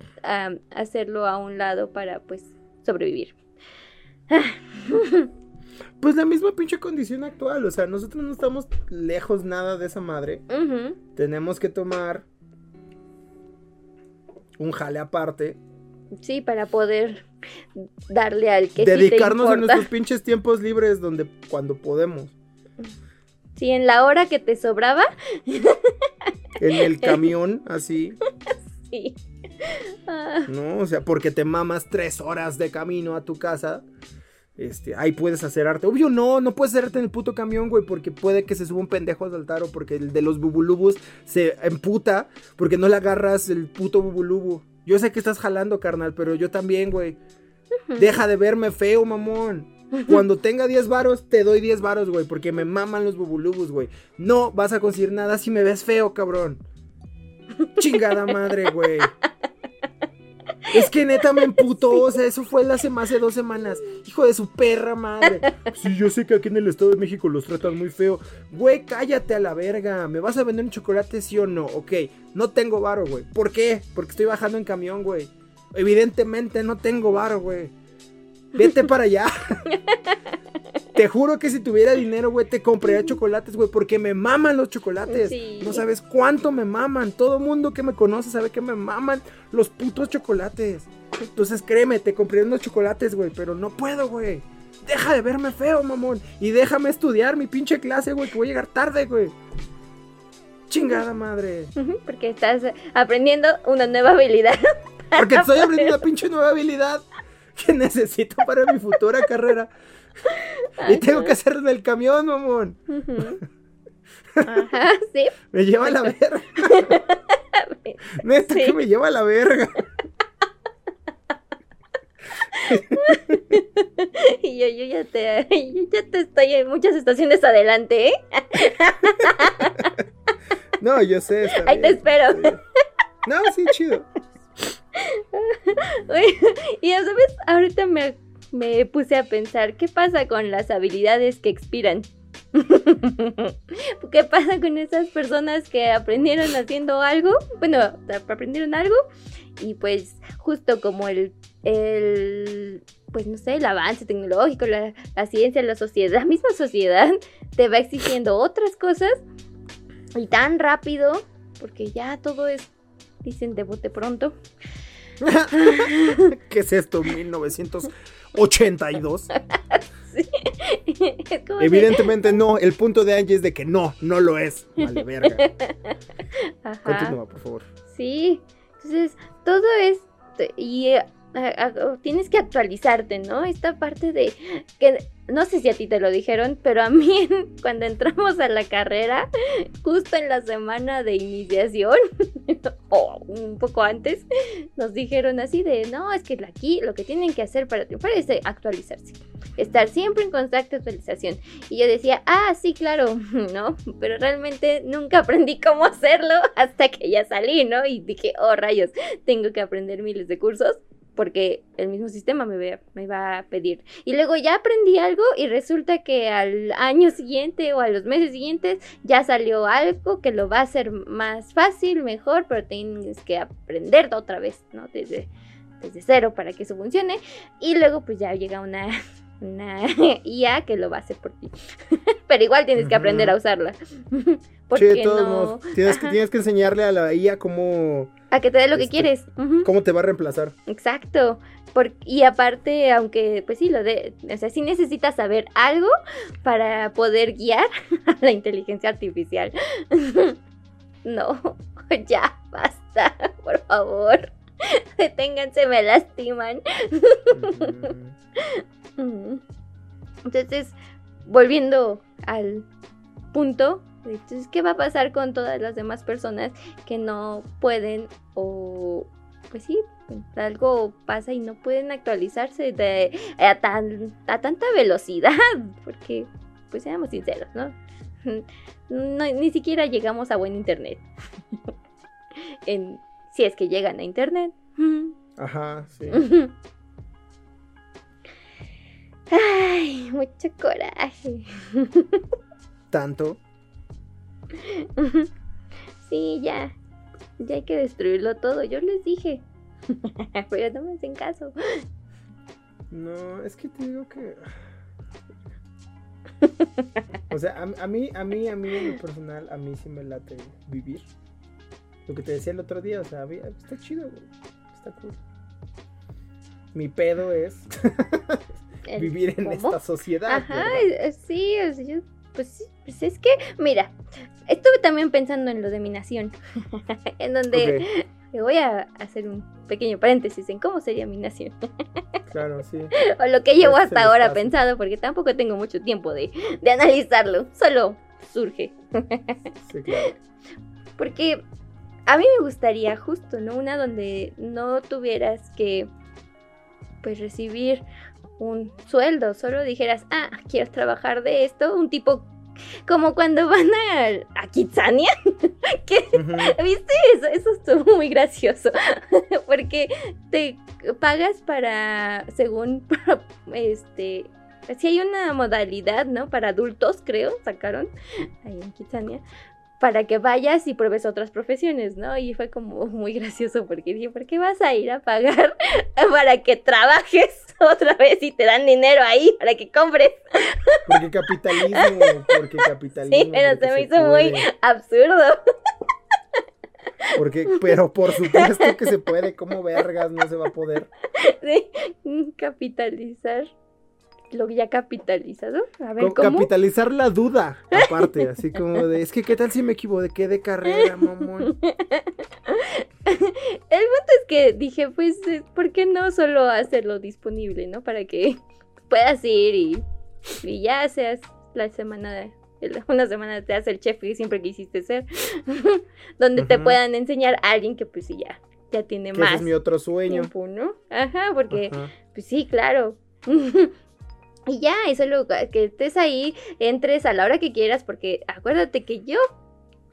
hacerlo a un lado para pues sobrevivir. Pues la misma pinche condición actual, o sea, nosotros no estamos lejos nada de esa madre. Tenemos que tomar un jale aparte. Sí, para poder darle al que sí dedicarnos te en importa. nuestros pinches tiempos libres donde cuando podemos. Sí, en la hora que te sobraba, En el camión, así, sí. Ah, ¿no? O sea, porque te mamas tres horas de camino a tu casa. Este, ahí puedes hacer arte. Obvio, no, no puedes hacer arte en el puto camión, güey, porque puede que se suba un pendejo a saltar o porque el de los bubulubus se emputa porque no le agarras el puto bubulubu. Yo sé que estás jalando, carnal, pero yo también, güey. Deja de verme feo, mamón. Cuando tenga 10 varos, te doy 10 varos, güey, porque me maman los bubulubus, güey. No vas a conseguir nada si me ves feo, cabrón. Chingada madre, güey. Es que neta me emputó, o sea, eso fue hace más de dos semanas. Hijo de su perra madre. Sí, yo sé que aquí en el Estado de México los tratan muy feo. Güey, cállate a la verga. ¿Me vas a vender un chocolate, sí o no? Ok, no tengo varo, güey. ¿Por qué? Porque estoy bajando en camión, güey. Evidentemente no tengo varo, güey. Vete para allá. Te juro que si tuviera dinero, güey, te compraría chocolates, güey, porque me maman los chocolates. Sí. No sabes cuánto me maman. Todo mundo que me conoce sabe que me maman los putos chocolates. Entonces créeme, te compré unos chocolates, güey, pero no puedo, güey. Deja de verme feo, mamón. Y déjame estudiar mi pinche clase, güey, que voy a llegar tarde, güey. Chingada madre. Porque estás aprendiendo una nueva habilidad. Porque estoy aprendiendo una pinche nueva habilidad que necesito para mi futura carrera. Y tengo que hacerlo en el camión, mamón. Ajá, sí. Me lleva a la verga. Neta Sí. que me lleva a la verga. Y yo, yo ya te, yo ya te estoy en muchas estaciones adelante, ¿eh? No, yo sé. Ahí te bien, espero. está bien. No, sí, chido. Y ya sabes, ahorita me, me puse a pensar, ¿qué pasa con las habilidades que expiran? ¿Qué pasa con esas personas que aprendieron haciendo algo? Bueno, aprendieron algo y pues justo como el, el pues no sé, el avance tecnológico, la, la ciencia, la sociedad, la misma sociedad te va exigiendo otras cosas y tan rápido, porque ya todo es, dicen de bote pronto, ¿Qué es esto? 1982. Es como de- Evidentemente no. El punto de Angie es de que no, no lo es. Vale, verga. Ajá. Continúa, por favor. Sí, entonces todo es y eh, tienes que actualizarte, ¿no? Esta parte de que no sé si a ti te lo dijeron, pero a mí cuando entramos a la carrera, justo en la semana de iniciación o un poco antes, nos dijeron así de, no, es que aquí lo que tienen que hacer para triunfar es de actualizarse, estar siempre en constante actualización. Y yo decía, ah, sí, claro, ¿no? Pero realmente nunca aprendí cómo hacerlo hasta que ya salí, ¿no? Y dije, oh, rayos, tengo que aprender miles de cursos. Porque el mismo sistema me, ve- me va a pedir. Y luego ya aprendí algo y resulta que al año siguiente o a los meses siguientes ya salió algo que lo va a hacer más fácil, mejor, pero tienes que aprender otra vez, ¿no? Desde, desde cero para que eso funcione. Y luego pues ya llega una, una IA que lo va a hacer por ti. pero igual tienes que aprender a usarla. Sí, Porque de todos no... modos, tienes que, tienes que enseñarle a la IA cómo, A que te dé lo que Este, quieres. Cómo te va a reemplazar. Exacto. Por- y aparte, aunque, pues sí, lo de, o sea, sí necesitas saber algo para poder guiar a la inteligencia artificial. no, ya, basta, por favor. Deténganse, me lastiman. Entonces, volviendo al punto, entonces, ¿qué va a pasar con todas las demás personas que no pueden o, pues sí, algo pasa y no pueden actualizarse de, a, tan, a tanta velocidad? Porque, pues seamos sinceros, ¿no? No, ni siquiera llegamos a buen internet. en, si es que llegan a internet. Ajá, sí. Ay, mucho coraje. Tanto. Sí, ya. Ya hay que destruirlo todo. Yo les dije. Pero no me hacen caso. No, es que te digo que. O sea, a, a mí, a mí, a mí en lo personal, a mí sí me late vivir. Lo que te decía el otro día, o sea, está chido, güey. Está cool. Mi pedo es vivir en ¿cómo? esta sociedad. Ajá, ¿verdad? sí, o sea, yo- pues, sí, pues es que, mira, estuve también pensando en lo de mi nación, en donde Ok, me voy a hacer un pequeño paréntesis en cómo sería mi nación, claro, sí. o lo que llevo hasta ahora pensado, porque tampoco tengo mucho tiempo de, de analizarlo, solo surge. Sí, claro. Porque a mí me gustaría justo, ¿no? Una donde no tuvieras que, pues, recibir un sueldo, solo dijeras, ah, quiero trabajar de esto, un tipo como cuando van a, a Kitsania, Ujú. ¿viste? Eso, eso estuvo muy gracioso, porque te pagas para, según, este, si hay una modalidad, ¿no? Para adultos, creo, sacaron ahí en Kitsania, para que vayas y pruebes otras profesiones, ¿no? Y fue como muy gracioso porque dije, ¿por qué vas a ir a pagar para que trabajes otra vez y te dan dinero ahí para que compres? Porque capitalismo, porque capitalismo. Sí, pero se me hizo muy absurdo. Porque, pero por supuesto que se puede, ¿cómo vergas no se va a poder? Sí, capitalizar lo ya capitalizado. A ver, ¿cómo? Capitalizar la duda, aparte, así como de, es que qué tal si me equivoqué de carrera, mamón. El punto es que dije, pues, eh, ¿por qué no solo hacerlo disponible, no? Para que puedas ir y, y ya seas la semana, de- una semana te haces el chef que siempre quisiste ser, donde te puedan enseñar a alguien que pues sí ya, ya tiene Que ese más es mi otro sueño. tiempo, ¿no? Ajá, porque pues sí, claro. Y ya, y solo que estés ahí, entres a la hora que quieras, porque acuérdate que yo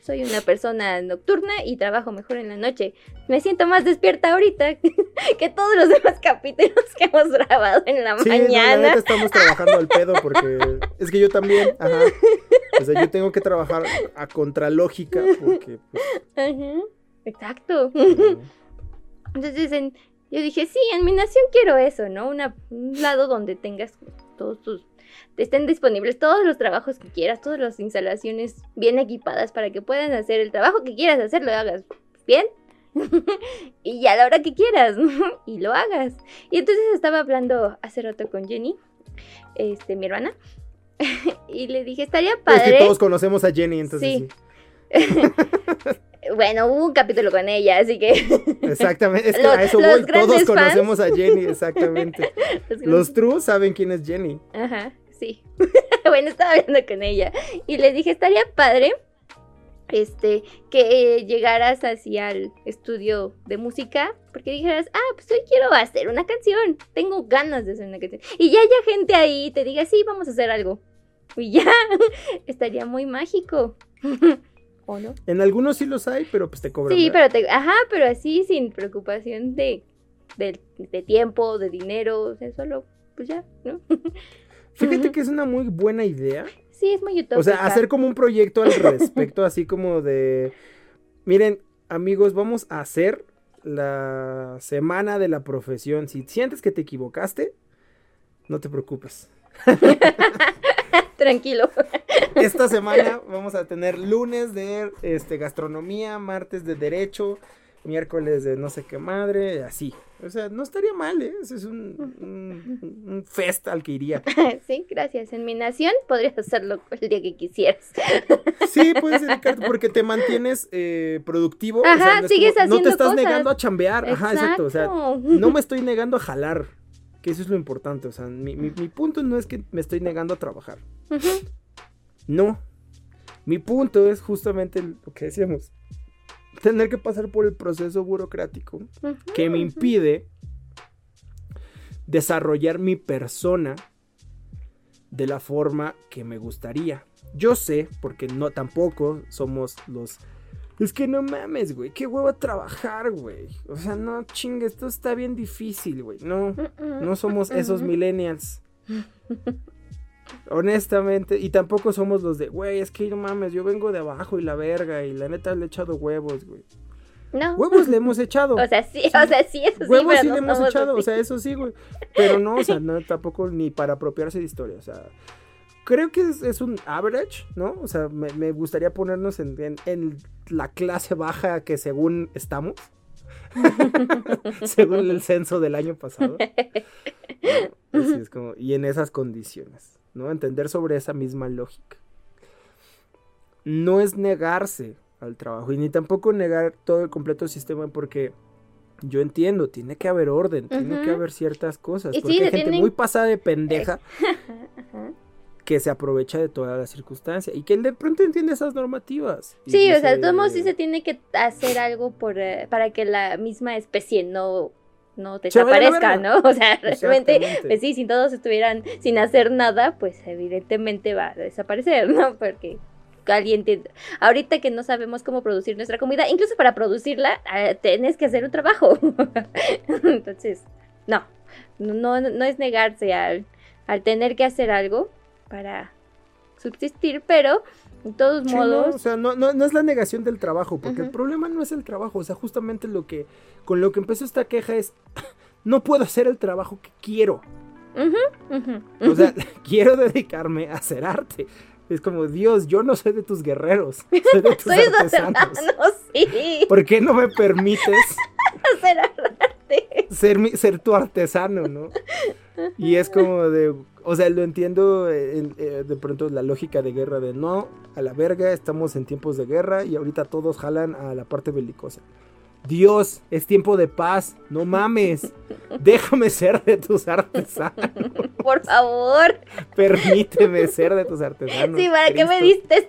soy una persona nocturna y trabajo mejor en la noche. Me siento más despierta ahorita que todos los demás capítulos que hemos grabado en la Sí, no, la mañana. estamos trabajando al pedo porque es que yo también, ajá. O sea, yo tengo que trabajar a contralógica porque, pues, Ajá, Exacto. Entonces en- yo dije, sí, en mi nación quiero eso, ¿no? Una, un lado donde tengas todos tus... estén disponibles todos los trabajos que quieras, todas las instalaciones bien equipadas para que puedan hacer el trabajo que quieras hacer, lo hagas bien. y a la hora que quieras, y lo hagas. Y entonces estaba hablando hace rato con Jenny, este, mi hermana, y le dije, estaría Es padre. que todos conocemos a Jenny, entonces Sí. sí. Bueno, hubo un capítulo con ella, así que... Exactamente, es que Los- a eso los voy, todos conocemos a Jenny, exactamente. Los true saben quién es Jenny. Ajá, sí. bueno, estaba hablando con ella y le dije, estaría padre este que eh, llegaras así al estudio de música porque dijeras, ah, pues hoy quiero hacer una canción, tengo ganas de hacer una canción. Y ya haya gente ahí y te diga, sí, vamos a hacer algo. Y ya, estaría muy mágico. ¿O no? En algunos sí los hay, pero pues te cobran. Sí, ¿verdad? pero te, ajá, pero así sin preocupación de de, de tiempo, de dinero, o sea, solo, pues ya, ¿no? Fíjate que es una muy buena idea. Sí, es muy utópica. O sea, hacer como un proyecto al respecto, así como de, miren, amigos, vamos a hacer la semana de la profesión. Si sientes que te equivocaste, no te preocupes. Tranquilo. Esta semana vamos a tener lunes de este, gastronomía, martes de derecho, miércoles de no sé qué madre, así. O sea, no estaría mal, ¿eh? Ese es un, un, un fest al que iría. sí, gracias. En mi nación podrías hacerlo el día que quisieras. Sí, puedes dedicarte porque te mantienes eh, productivo. o Ajá, sea, no, es sigues como- no te haciendo estás cosas. negando a chambear. Ajá, exacto. O sea, no me estoy negando a jalar. Que eso es lo importante. O sea, mi, mi- mi punto no es que me estoy negando a trabajar. No. Mi punto es justamente lo que decíamos. Tener que pasar por el proceso burocrático que me impide desarrollar mi persona de la forma que me gustaría. Yo sé, porque no tampoco somos los... Es que no mames, güey, qué huevo trabajar, güey. O sea, no chingue, esto está bien difícil, güey. No, no somos esos millennials. Honestamente, y tampoco somos los de, güey, es que no mames, yo vengo de abajo y la verga, y la neta le he echado huevos, güey. No. Huevos le hemos echado. O sea, sí, o sea, sí, eso sí, Huevos sí no le hemos echado, así. o sea, eso sí, güey. Pero no, o sea, no, tampoco ni para apropiarse de historia, o sea. Creo que es, es un average, ¿no? O sea, me, me gustaría ponernos en, en- en la clase baja que según estamos. según el censo del año pasado. ¿no? Así es como, y en esas condiciones, ¿no? Entender sobre esa misma lógica. No es negarse al trabajo y ni tampoco negar todo el completo sistema porque yo entiendo, tiene que haber orden, tiene que haber ciertas cosas. Y sí, Porque hay gente tienen- muy pasada de pendeja que se aprovecha de todas las circunstancias y que de pronto entiende esas normativas. Sí, o sea, de dice, todos modos sí se tiene que hacer algo por, eh, para que la misma especie no, no desaparezca. ¿no? O sea, realmente, pues sí, si todos estuvieran sin hacer nada, pues evidentemente va a desaparecer, ¿no? Porque alguien tiene... Ahorita que no sabemos cómo producir nuestra comida, incluso para producirla, eh, tienes que hacer un trabajo. Entonces, no, no, no es negarse al, al tener que hacer algo para subsistir, pero de todos Sí, no, modos... o sea, no, no, no es la negación del trabajo, porque el problema no es el trabajo, o sea, justamente lo que, con lo que empezó esta queja es, no puedo hacer el trabajo que quiero, o sea, quiero dedicarme a hacer arte. Es como, Dios, yo no soy de tus guerreros, soy de tus Soy artesanos, sí, ¿Por qué no me permites hacer arte. ser, mi- ser tu artesano, no? Y es como de, o sea, lo entiendo en- eh, de pronto la lógica de guerra de no, a la verga, estamos en tiempos de guerra y ahorita todos jalan a la parte belicosa. Dios, es tiempo de paz, no mames, déjame ser de tus artesanos, Por favor. permíteme ser de tus artesanos. Sí, ¿para qué me diste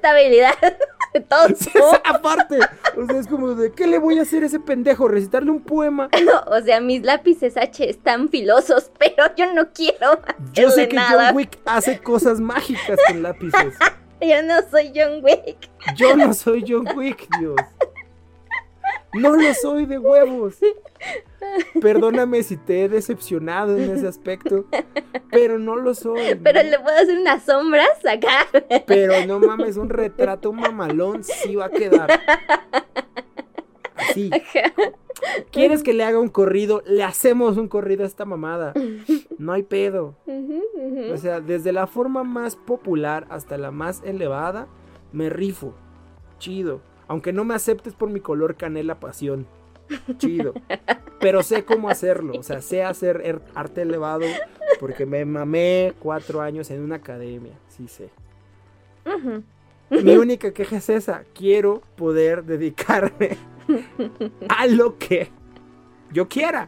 Todo. Sí, Aparte, o sea, es como de, ¿qué le voy a hacer a ese pendejo? ¿Recitarle un poema? O sea, mis lápices H están filosos, pero yo no quiero Yo sé que nada. John Wick hace cosas mágicas con lápices. Yo no soy John Wick. Yo no soy John Wick, Dios. No lo soy de huevos. Perdóname si te he decepcionado en ese aspecto, pero no lo soy. Pero ¿no? le puedo hacer unas sombras acá. Pero no mames, un retrato mamalón sí va a quedar. Así. ¿Quieres que le haga un corrido? Le hacemos un corrido a esta mamada. No hay pedo. O sea, desde la forma más popular hasta la más elevada, me rifo. Chido. Aunque no me aceptes por mi color canela pasión. Chido. Pero sé cómo hacerlo. O sea, sé hacer er- arte elevado porque me mamé cuatro años en una academia. Sí sé. Mi única queja es esa. Quiero poder dedicarme a lo que yo quiera.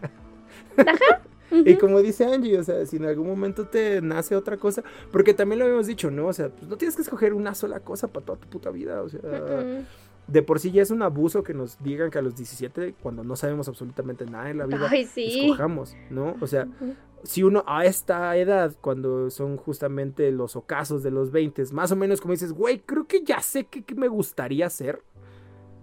Y como dice Angie, o sea, si en algún momento te nace otra cosa, porque también lo habíamos dicho, ¿no? O sea, pues no tienes que escoger una sola cosa para toda tu puta vida, o sea. De por sí ya es un abuso que nos digan que a los 17, cuando no sabemos absolutamente nada en la vida, Ay, sí. escojamos, ¿no? O sea, si uno a esta edad, cuando son justamente los ocasos de los 20, más o menos como dices, güey, creo que ya sé qué, qué me gustaría hacer,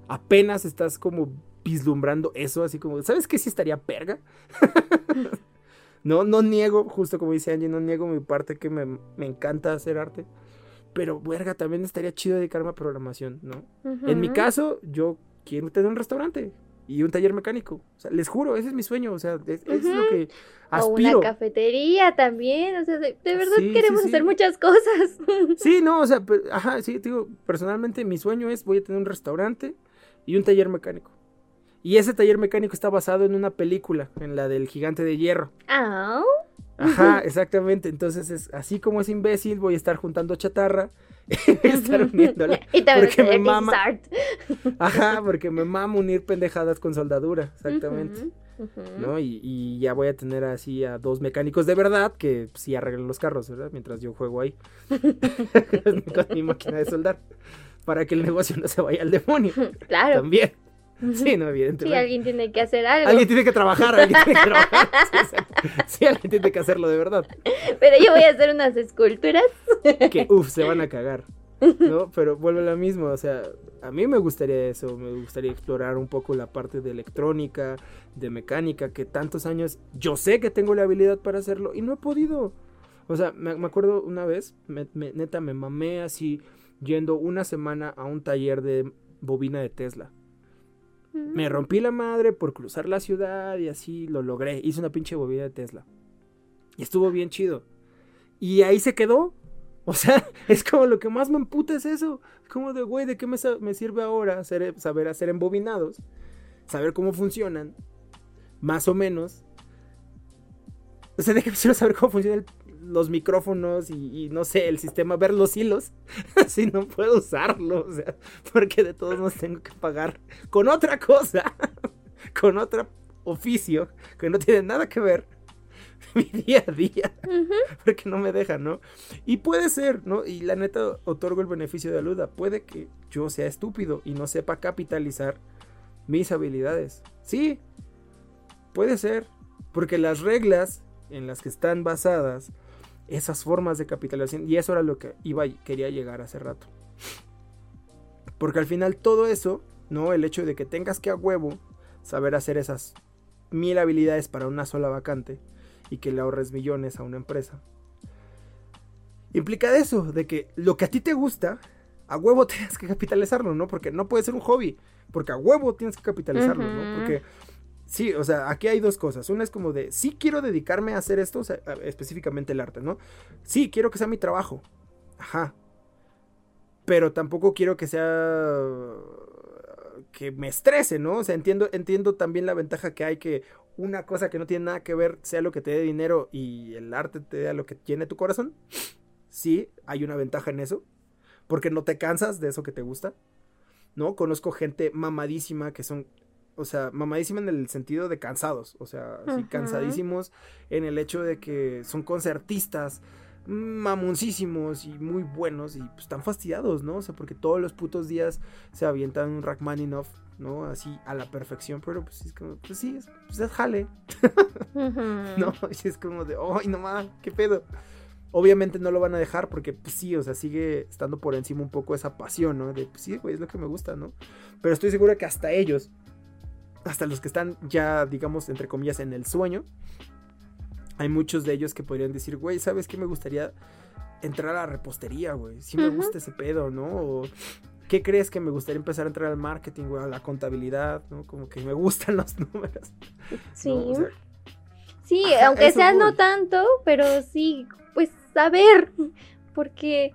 apenas estás como vislumbrando eso, así como, ¿sabes qué sí estaría perga? no, no niego, justo como dice Angie, no niego mi parte que me, me encanta hacer arte. Pero, verga, también estaría chido dedicarme a programación, ¿no? En mi caso, yo quiero tener un restaurante y un taller mecánico. O sea, les juro, ese es mi sueño. O sea, es, es lo que O aspiro. una cafetería también, o sea, de, de verdad Sí, queremos sí. hacer muchas cosas. Sí, no, o sea, pe- ajá, sí, digo, personalmente mi sueño es voy a tener un restaurante y un taller mecánico. Y ese taller mecánico está basado en una película, en la del gigante de hierro. Ah, Ajá, exactamente. Entonces es así como es imbécil, voy a estar juntando chatarra, a estar uniéndola. y también porque me mama. art. Ajá, porque me mama unir pendejadas con soldadura, exactamente. ¿no? Y, y ya voy a tener así a dos mecánicos de verdad que sí arreglen los carros, ¿verdad? Mientras yo juego ahí con mi máquina de soldar. Para que el negocio no se vaya al demonio. Claro. También. Sí, no, Sí, evidentemente. alguien tiene que hacer algo. Alguien tiene que trabajar, alguien tiene que trabajar. Sí. Sí, alguien tiene que hacerlo de verdad. Pero yo voy a hacer unas esculturas. Que, uff, se van a cagar. ¿No? Pero vuelve a lo mismo, o sea, a mí me gustaría eso, me gustaría explorar un poco la parte de electrónica, de mecánica, que tantos años yo sé que tengo la habilidad para hacerlo y no he podido. O sea, me, me acuerdo una vez, me- me- neta, me mamé así yendo una semana a un taller de bobina de Tesla. Me rompí la madre por cruzar la ciudad y así lo logré. Hice una pinche bobina de Tesla. Y estuvo bien chido. Y ahí se quedó. O sea, es como lo que más me emputa es eso. Es como de, güey, ¿de qué me, sirve ahora hacer, saber hacer embobinados? Saber cómo funcionan. Más o menos. O sea, ¿de qué sirve saber cómo funcionan el- los micrófonos y, y no sé, el sistema, ver los hilos? si no puedo usarlo. O sea, porque de todos modos tengo que pagar con otra cosa. con otro oficio que no tiene nada que ver mi día a día porque no me deja, ¿no? Y puede ser, ¿no? Y la neta otorgo el beneficio de la duda. Puede que yo sea estúpido y no sepa capitalizar mis habilidades. Sí, puede ser, porque las reglas en las que están basadas esas formas de capitalización y eso era lo que iba quería llegar hace rato. Porque al final todo eso, ¿no? El hecho de que tengas que a huevo saber hacer esas mil habilidades para una sola vacante y que le ahorres millones a una empresa. Implica eso, de que lo que a ti te gusta, a huevo tienes que capitalizarlo, ¿no? Porque no puede ser un hobby, porque a huevo tienes que capitalizarlo, ¿no? Porque sí, o sea, aquí hay dos cosas. Una es como de, sí quiero dedicarme a hacer esto, específicamente el arte, ¿no? Sí, quiero que sea mi trabajo. Ajá. Pero tampoco quiero que sea que me estrese, ¿no? O sea, entiendo, entiendo también la ventaja que hay que una cosa que no tiene nada que ver sea lo que te dé dinero y el arte te dé lo que llene tu corazón. Sí, hay una ventaja en eso. Porque no te cansas de eso que te gusta. ¿No? Conozco gente mamadísima que son. O sea, mamadísima en el sentido de cansados. O sea, así cansadísimos en el hecho de que son concertistas mamoncísimos y muy buenos y pues están fastidiados, ¿no? O sea, porque todos los putos días se avientan un Rachmaninoff, ¿no? Así a la perfección, pero pues es como, pues sí, es, pues es jale. ¿no? Y es como de, ¡ay, no mames! ¿Qué pedo? Obviamente no lo van a dejar porque, pues sí, o sea, sigue estando por encima un poco esa pasión, ¿no? De, pues sí, güey, es lo que me gusta, ¿no? Pero estoy seguro que hasta ellos, hasta los que están ya, digamos, entre comillas, en el sueño, hay muchos de ellos que podrían decir, güey, ¿sabes qué me gustaría entrar a la repostería, güey? Sí me gusta ese pedo, ¿no? O, ¿Qué crees que me gustaría empezar a entrar al marketing, güey? A la contabilidad, ¿no? Como que me gustan los números. Sí. ¿no? O sea, Sí, aunque sea voy. no tanto, pero sí, pues saber, porque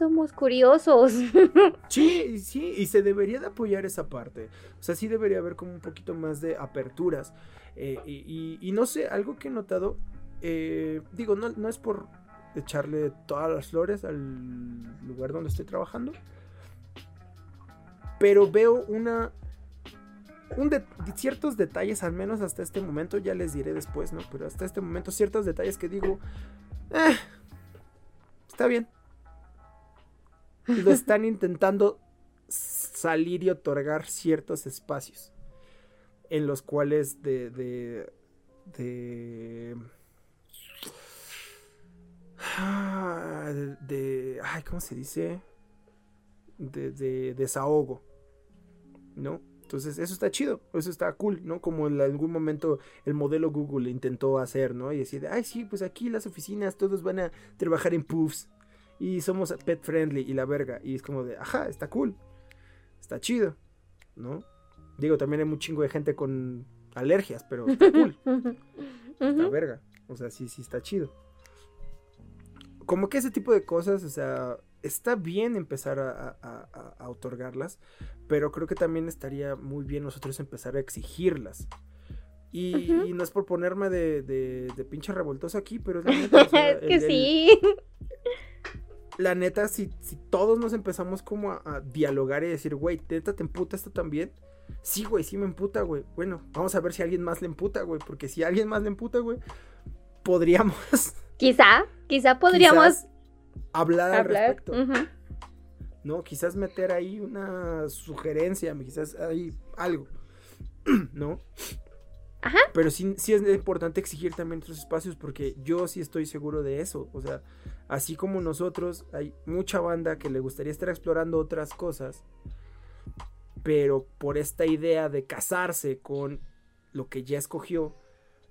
somos curiosos. Sí, sí, y se debería de apoyar esa parte. O sea, sí debería haber como un poquito más de aperturas. Eh, y, no sé, algo que he notado, eh, digo, no, no es por echarle todas las flores al lugar donde estoy trabajando, pero veo una... Ciertos detalles, al menos hasta este momento, ya les diré después, ¿no? Pero hasta este momento, ciertos detalles que digo, "Eh, está bien, lo están intentando salir y otorgar ciertos espacios en los cuales de de de ah, de, de- ay cómo se dice de, de desahogo no Entonces, eso está chido, eso está cool, ¿no? Como en algún momento el modelo Google intentó hacer, ¿no? Y decir, ay, sí, pues aquí las oficinas todos van a trabajar en puffs y somos pet friendly y la verga. Y es como de, ajá, está cool, está chido, ¿no? Digo, también hay un chingo de gente con alergias, pero está cool, está verga. O sea, sí, sí está chido. Como que ese tipo de cosas, o sea, está bien empezar a, otorgarlas, pero creo que también estaría muy bien nosotros empezar a exigirlas. Y, no es por ponerme de, de, pinche revoltoso aquí, pero es la neta. que sí. La neta, si, si, todos nos empezamos como a, dialogar y decir, güey, neta, ¿te emputa esto también? Sí, güey, sí me emputa, güey. Bueno, vamos a ver si alguien más le emputa, güey. Porque si alguien más le emputa, güey, podríamos. Quizá, quizá podríamos hablar, al respecto. ¿No? Quizás meter ahí una sugerencia, quizás hay algo, ¿no? Ajá. Pero sí, sí es importante exigir también otros espacios porque yo sí estoy seguro de eso. O sea, así como nosotros, hay mucha banda que le gustaría estar explorando otras cosas, pero por esta idea de casarse con lo que ya escogió,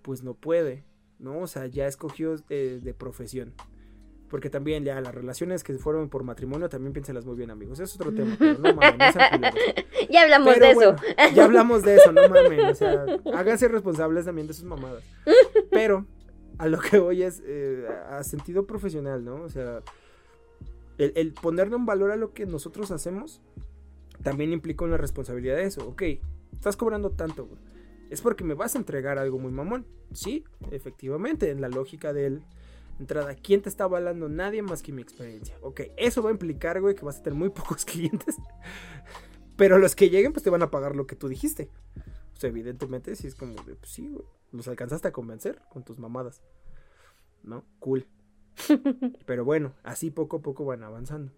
pues no puede, ¿no? O sea, ya escogió de profesión. Porque también ya las relaciones que fueron por matrimonio también piénselas muy bien, amigos. Es otro tema, pero no mames, no Ya hablamos de eso. ya hablamos de eso, no mames. O sea, háganse responsables también de sus mamadas. Pero a lo que voy es eh, a sentido profesional, ¿no? O sea, el, el, ponerle un valor a lo que nosotros hacemos también implica una responsabilidad de eso. Ok, estás cobrando tanto, güey. Es porque me vas a entregar algo muy mamón. Sí, efectivamente, en la lógica del entrada. ¿Quién te está avalando? Nadie más que mi experiencia. Ok, eso va a implicar, güey, que vas a tener muy pocos clientes. Pero los que lleguen, pues te van a pagar lo que tú dijiste. Sea, evidentemente, si es como de, pues sí, güey, los alcanzaste a convencer con tus mamadas. ¿No? Cool. Pero bueno, así poco a poco van avanzando.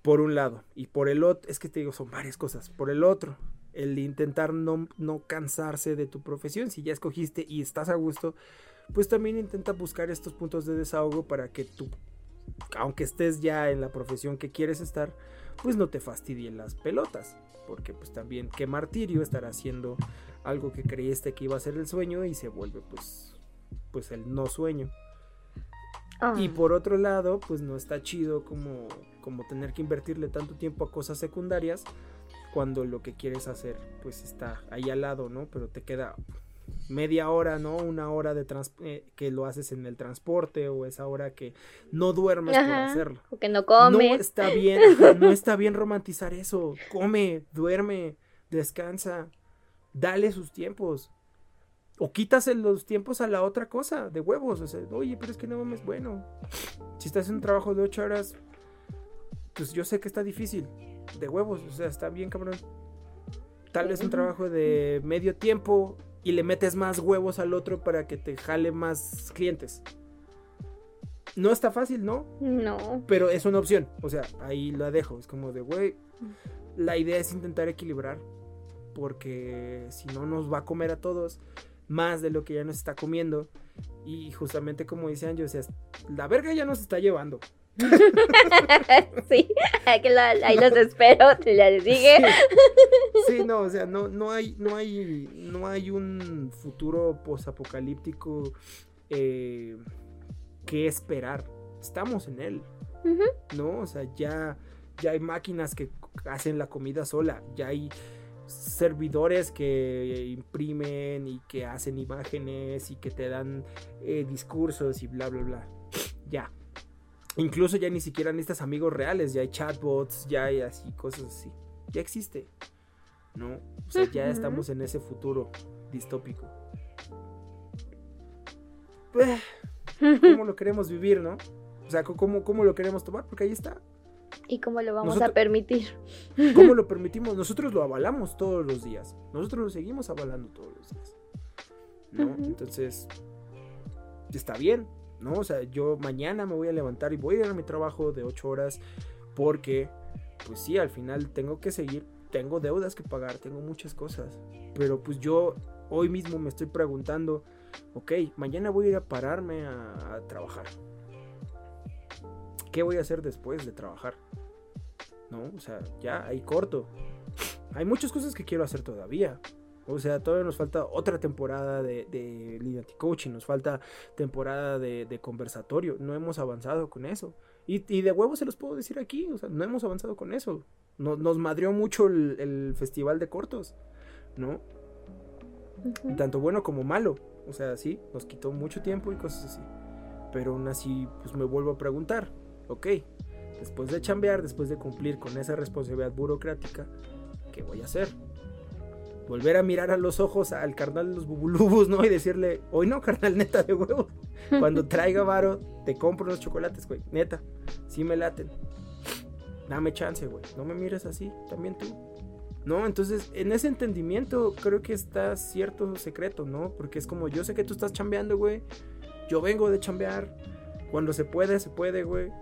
Por un lado. Y por el otro, es que te digo, son varias cosas. Por el otro, el intentar no, no cansarse de tu profesión. Si ya escogiste y estás a gusto, pues también intenta buscar estos puntos de desahogo para que tú, aunque estés ya en la profesión que quieres estar, pues no te fastidien las pelotas. Porque pues también qué martirio estar haciendo algo que creíste que iba a ser el sueño y se vuelve pues, pues el no sueño. Y ah. por otro lado, pues no está chido como, como tener que invertirle tanto tiempo a cosas secundarias cuando lo que quieres hacer pues está ahí al lado, ¿no? Pero te queda media hora, ¿no? Una hora de eh, que lo haces en el transporte o esa hora que no duermes por hacerlo. O que no comes. No está bien, no está bien romantizar eso. Come, duerme, descansa, dale sus tiempos. O quítase los tiempos a la otra cosa, de huevos. O sea, oye, pero es que no mames, bueno. Si estás en un trabajo de ocho horas, pues yo sé que está difícil. De huevos, o sea, está bien, cabrón. Tal vez un trabajo de medio tiempo y le metes más huevos al otro para que te jale más clientes. No está fácil, ¿no? No. Pero es una opción. O sea, ahí la dejo. Es como de, güey, la idea es intentar equilibrar. Porque si no nos va a comer a todos más de lo que ya nos está comiendo. Y justamente como dice Anjo, o sea, la verga ya nos está llevando. sí, ahí los espero, te les dije. Sí. no, o sea, no, no hay, no hay, no hay un futuro posapocalíptico eh, que esperar. Estamos en él. ¿No? O sea, ya, ya hay máquinas que hacen la comida sola, ya hay servidores que imprimen y que hacen imágenes y que te dan eh, discursos y bla, bla, bla. Ya, Incluso ya ni siquiera necesitas amigos reales, ya hay chatbots, ya hay así, cosas así. Ya existe. ¿No? O sea, ya estamos en ese futuro distópico. ¿Cómo lo queremos vivir, no? O sea, ¿cómo, cómo lo queremos tomar? Porque ahí está. ¿Y cómo lo vamos a permitir? ¿Cómo lo permitimos? Nosotros lo avalamos todos los días. Nosotros lo seguimos avalando todos los días. ¿No? Entonces, está bien. ¿No? O sea, yo mañana me voy a levantar y voy a ir a mi trabajo de 8 horas porque, pues sí, al final tengo que seguir, tengo deudas que pagar, tengo muchas cosas. Pero pues yo hoy mismo me estoy preguntando, ok, mañana voy a ir a pararme a, trabajar. ¿Qué voy a hacer después de trabajar? ¿No? O sea, ya ahí corto. hay muchas cosas que quiero hacer todavía. O sea, todavía nos falta otra temporada de, de coaching, nos falta temporada de, de conversatorio. No hemos avanzado con eso. Y, y, de huevo se los puedo decir aquí, o sea, no hemos avanzado con eso. Nos, nos madrió mucho el, el, festival de cortos, ¿no? Uh -huh. Tanto bueno como malo. O sea, sí, nos quitó mucho tiempo y cosas así. Pero aún así, pues me vuelvo a preguntar, ok, después de chambear, después de cumplir con esa responsabilidad burocrática, ¿qué voy a hacer? Volver a mirar a los ojos al carnal de los bubulubus, ¿no? Y decirle, hoy no, carnal, neta de huevo. Cuando traiga varo, te compro unos chocolates, güey. Neta, sí me laten. Dame chance, güey. No me mires así, también tú. No, entonces en ese entendimiento creo que está cierto secreto, ¿no? Porque es como yo sé que tú estás chambeando, güey. Yo vengo de chambear. Cuando se puede, se puede, güey.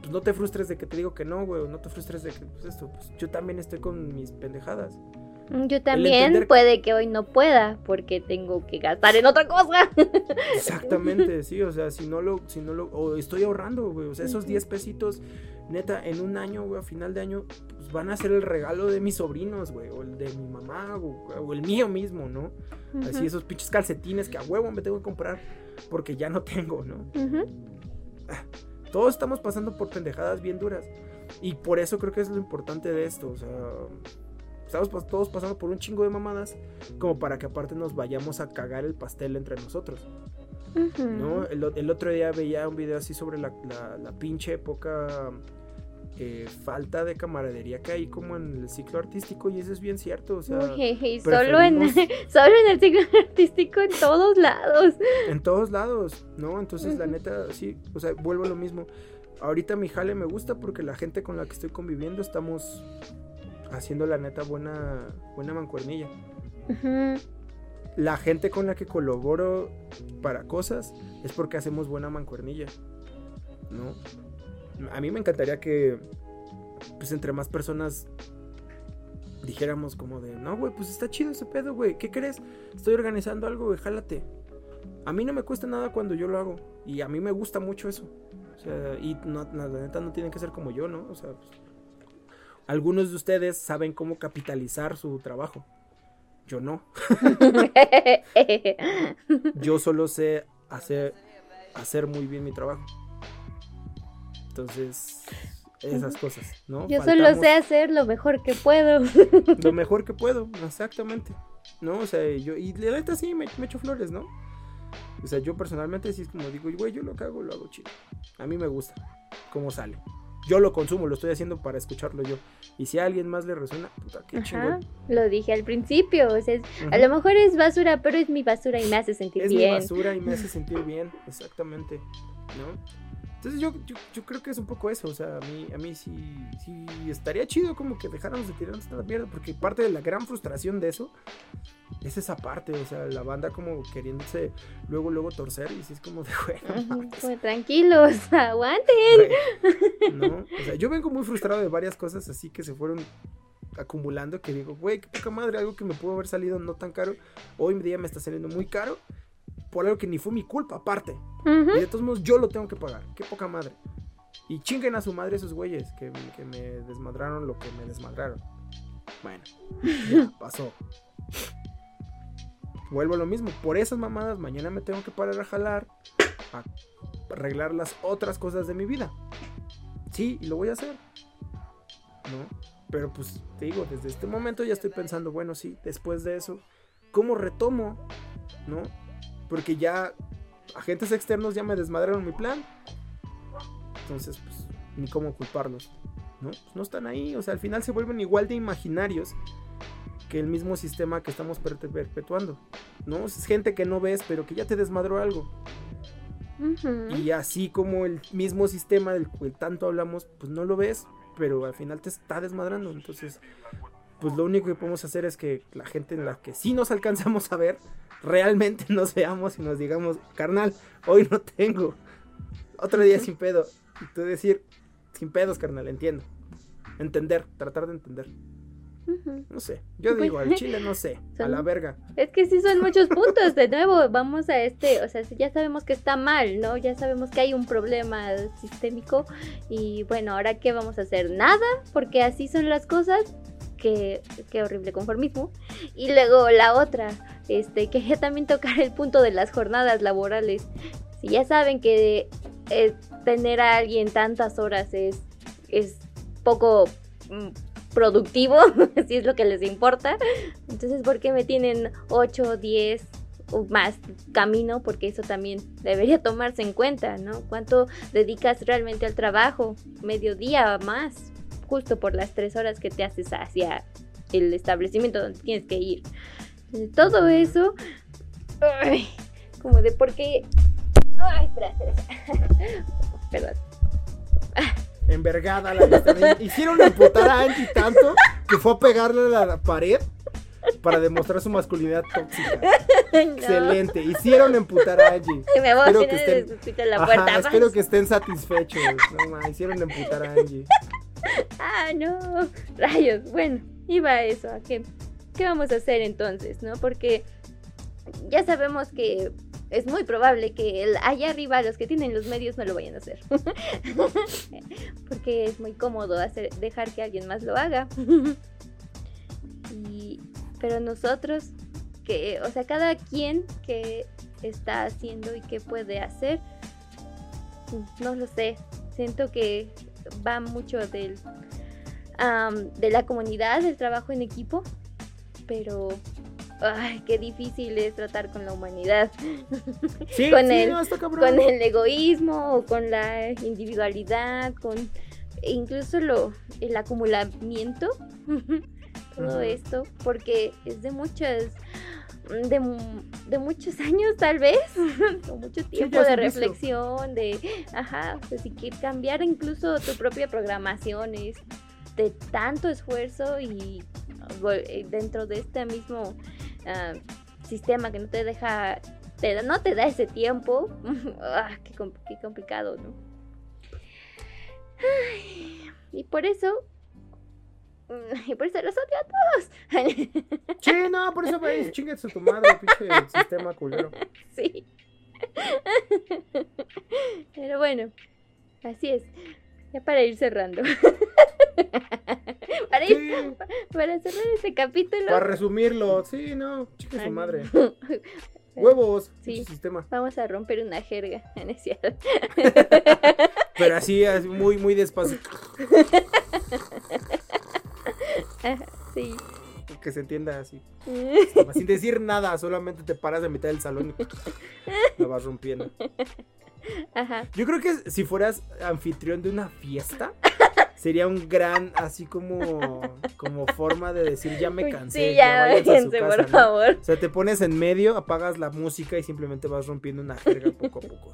Pues no te frustres de que te digo que no, güey. No te frustres de que, pues esto, pues yo también estoy con mis pendejadas. Yo también puede que hoy no pueda porque tengo que gastar en otra cosa. Exactamente, sí, o sea, si no lo, si no lo, o estoy ahorrando, güey, o sea, esos 10 pesitos, neta, en un año, güey, a final de año, pues van a ser el regalo de mis sobrinos, güey, o el de mi mamá, o, o el mío mismo, ¿no? Uh -huh. Así esos pinches calcetines que a huevo me tengo que comprar porque ya no tengo, ¿no? Uh -huh. Todos estamos pasando por pendejadas bien duras y por eso creo que es lo importante de esto, o sea estamos todos pasando por un chingo de mamadas como para que aparte nos vayamos a cagar el pastel entre nosotros. Uh -huh. ¿no? El, el, otro día veía un video así sobre la, la, la pinche época eh, falta de camaradería que hay como en el ciclo artístico y eso es bien cierto. O sea, solo, en, solo en el ciclo artístico en todos lados. En todos lados, ¿no? Entonces uh -huh. la neta, sí, o sea, vuelvo a lo mismo. Ahorita mi jale me gusta porque la gente con la que estoy conviviendo estamos haciendo la neta buena, buena mancuernilla. Uh -huh. La gente con la que colaboro para cosas es porque hacemos buena mancuernilla. ¿No? A mí me encantaría que, pues entre más personas dijéramos como de, no, güey, pues está chido ese pedo, güey. ¿Qué crees? Estoy organizando algo, güey, jálate. A mí no me cuesta nada cuando yo lo hago. Y a mí me gusta mucho eso. O sea, y no, la neta no tienen que ser como yo, ¿no? O sea, pues, algunos de ustedes saben cómo capitalizar su trabajo. Yo no. Yo solo sé hacer, hacer muy bien mi trabajo. Entonces, esas cosas, ¿no? Yo Faltamos solo sé hacer lo mejor que puedo. Lo mejor que puedo, exactamente. ¿No? O sea, yo, y la neta sí me, me echo flores, ¿no? O sea, yo personalmente sí es como digo, güey, yo lo que hago lo hago chido. A mí me gusta cómo sale yo lo consumo, lo estoy haciendo para escucharlo yo. Y si a alguien más le resuena, puta, qué Ajá, chingón. Lo dije al principio, o sea, es, a lo mejor es basura, pero es mi basura y me hace sentir es bien. Es mi basura y me hace sentir bien, exactamente, ¿no? Entonces yo, yo, yo, creo que es un poco eso, o sea, a mí, a mí sí, sí estaría chido como que dejáramos de tirarnos esta mierda, porque parte de la gran frustración de eso es esa parte, o sea, la banda como queriéndose luego, luego torcer y si es como de, bueno, pues, tranquilos, aguanten. No, o sea, yo vengo muy frustrado de varias cosas así que se fueron acumulando que digo, güey, qué poca madre, algo que me pudo haber salido no tan caro, hoy en día me está saliendo muy caro por algo que ni fue mi culpa, aparte. Uh -huh. Y de todos modos yo lo tengo que pagar. Qué poca madre. Y chinguen a su madre esos güeyes que, que me desmadraron lo que me desmadraron. Bueno, ya pasó. Vuelvo a lo mismo. Por esas mamadas, mañana me tengo que parar a jalar. A arreglar las otras cosas de mi vida. Sí, y lo voy a hacer. ¿No? Pero pues te digo, desde este momento ya estoy pensando, bueno, sí, después de eso, ¿cómo retomo? ¿No? Porque ya agentes externos ya me desmadraron mi plan. Entonces, pues, ni cómo culparlos. ¿no? Pues no están ahí. O sea, al final se vuelven igual de imaginarios que el mismo sistema que estamos perpetuando. ¿No? Es gente que no ves, pero que ya te desmadró algo. Uh -huh. Y así como el mismo sistema del que tanto hablamos, pues no lo ves, pero al final te está desmadrando. Entonces, pues lo único que podemos hacer es que la gente en la que sí nos alcanzamos a ver, realmente nos veamos y nos digamos, carnal, hoy no tengo. Otro día sin pedo. Y tú decir, sin pedos, carnal, entiendo. Entender, tratar de entender. Uh -huh. No sé, yo digo, al chile no sé, son, a la verga. Es que sí son muchos puntos, de nuevo, vamos a este, o sea, ya sabemos que está mal, ¿no? Ya sabemos que hay un problema sistémico y bueno, ahora qué vamos a hacer? Nada, porque así son las cosas, qué, horrible conformismo. Y luego la otra, este, quería también tocar el punto de las jornadas laborales. Si ya saben que eh, tener a alguien tantas horas es, es poco mm, productivo, si es lo que les importa, entonces ¿por qué me tienen 8, 10 o más camino? Porque eso también debería tomarse en cuenta, ¿no? ¿Cuánto dedicas realmente al trabajo? Mediodía más justo por las tres horas que te haces hacia el establecimiento donde tienes que ir. Todo eso, como de por qué... Ay, espera, Perdón. Envergada la Hicieron emputar a Angie tanto que fue a pegarle a la pared para demostrar su masculinidad tóxica. Excelente. Hicieron emputar a Angie. Me voy espero, que estén... la puerta, espero que estén satisfechos. No, hicieron emputar a Angie. ah, no, rayos. Bueno, iba a eso, qué, vamos a hacer entonces, ¿no? Porque ya sabemos que es muy probable que allá arriba los que tienen los medios no lo vayan a hacer. Porque es muy cómodo hacer, dejar que alguien más lo haga. y, pero nosotros, que, o sea, cada quien que está haciendo y que puede hacer, no lo sé. Siento que va mucho del, de la comunidad, del trabajo en equipo, pero ay, qué difícil es tratar con la humanidad. con, el, con el egoísmo, con la individualidad, con incluso lo, el acumulamiento, todo esto, porque es de muchas de, muchos años tal vez, con mucho tiempo de reflexión, de, ajá, pues si quieres cambiar incluso tu propia programación es de tanto esfuerzo y eh, dentro de este mismo ah, sistema que no te deja, te, no te da ese tiempo, ah, qué, complicado, ¿no? y por eso y por eso los odio a todos. Sí, no, por eso veis, chingues a tu madre, pinche sistema culero. Sí. Pero bueno, así es. Ya para ir cerrando. para, ir, para cerrar este capítulo. Para resumirlo, sí, no, chingue su madre. Huevos, sí. sistema. Vamos a romper una jerga, Pero así, muy, muy despacio. sí. Que se entienda así. Sin decir nada, solamente te paras de mitad del salón y lo vas rompiendo. Ajá. Yo creo que si fueras anfitrión de una fiesta, sería un gran, así como, como forma de decir, ya me cansé. Sí, ya, ya por favor. O sea, te pones en medio, apagas la música y simplemente vas rompiendo una jerga poco a poco.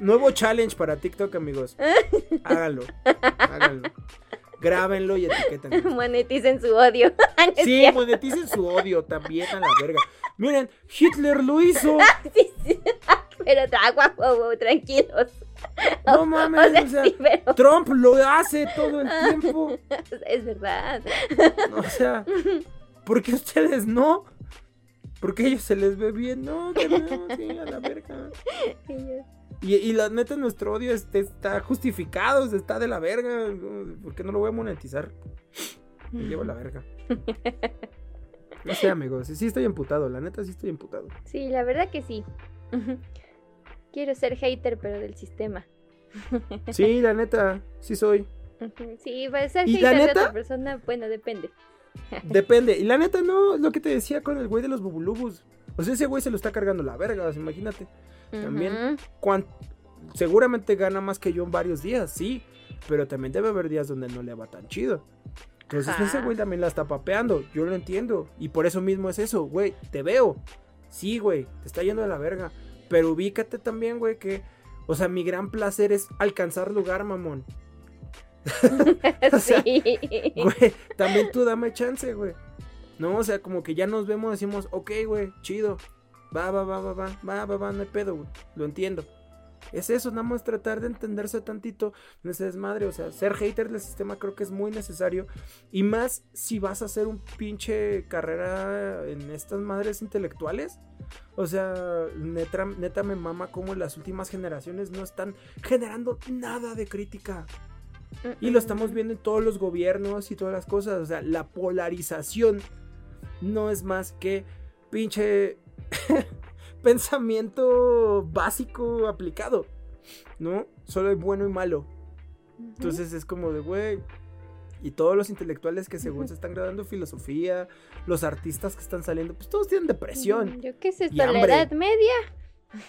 Nuevo challenge para TikTok, amigos. Háganlo. Háganlo. Grábenlo y etiqueten. Moneticen su odio. sí, moneticen su odio también a la verga. Miren, Hitler lo hizo. sí, sí. Pero agua, tranquilos. No mames, o sea, Trump lo hace todo el tiempo. Es verdad. O sea, ¿por qué ustedes no? Porque a ellos se les ve bien, no, que no, sí, a la verga. Y, y, la neta, nuestro odio este, está justificado, está de la verga. porque no lo voy a monetizar? Me llevo la verga. No sé, amigos, sí estoy emputado, la neta sí estoy emputado. Sí, la verdad que sí. Quiero ser hater, pero del sistema. Sí, la neta, sí soy. Sí, va a ser hater de otra persona, bueno, depende. Depende. Y la neta, no, es lo que te decía con el güey de los bubulubus. O sea, ese güey se lo está cargando la verga, imagínate. También, seguramente gana más que yo en varios días, sí. Pero también debe haber días donde no le va tan chido. Entonces ese güey también la está papeando, yo lo entiendo. Y por eso mismo es eso, güey, te veo. Sí, güey, te está yendo de la verga. Pero ubícate también, güey, que... O sea, mi gran placer es alcanzar lugar, mamón. sí. Güey, también tú dame chance, güey. No, o sea, como que ya nos vemos, decimos, ok, güey, chido. Va, va, va, va, va, va, va, va, no hay pedo, güey. Lo entiendo. Es eso, nada más tratar de entenderse tantito en ese desmadre. O sea, ser hater del sistema creo que es muy necesario. Y más si vas a hacer un pinche carrera en estas madres intelectuales. O sea, neta, neta me mama como las últimas generaciones no están generando nada de crítica. Y lo estamos viendo en todos los gobiernos y todas las cosas. O sea, la polarización no es más que pinche pensamiento básico aplicado. ¿No? Solo hay bueno y malo. Entonces es como de, güey. Y todos los intelectuales que según se están graduando filosofía, los artistas que están saliendo, pues todos tienen depresión. Yo qué sé, esto la edad media.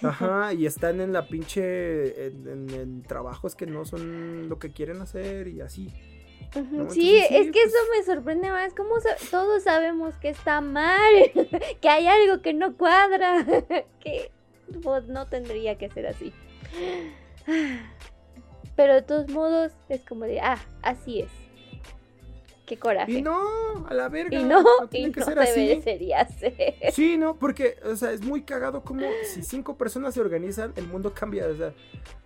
Ajá, y están en la pinche. En, en- en trabajos que no son lo que quieren hacer y así. No, sí, entonces sí, es que pues- eso me sorprende más. ¿Cómo sa- todos sabemos que está mal? que hay algo que no cuadra. que pues, no tendría que ser así. Pero de todos modos es como de, ah, así es. Qué coraje. Y no, a la verga. Y no, y tiene que no ser así. debería ser. Sí, no, porque, o sea, es muy cagado como si cinco personas se organizan, el mundo cambia. O sea,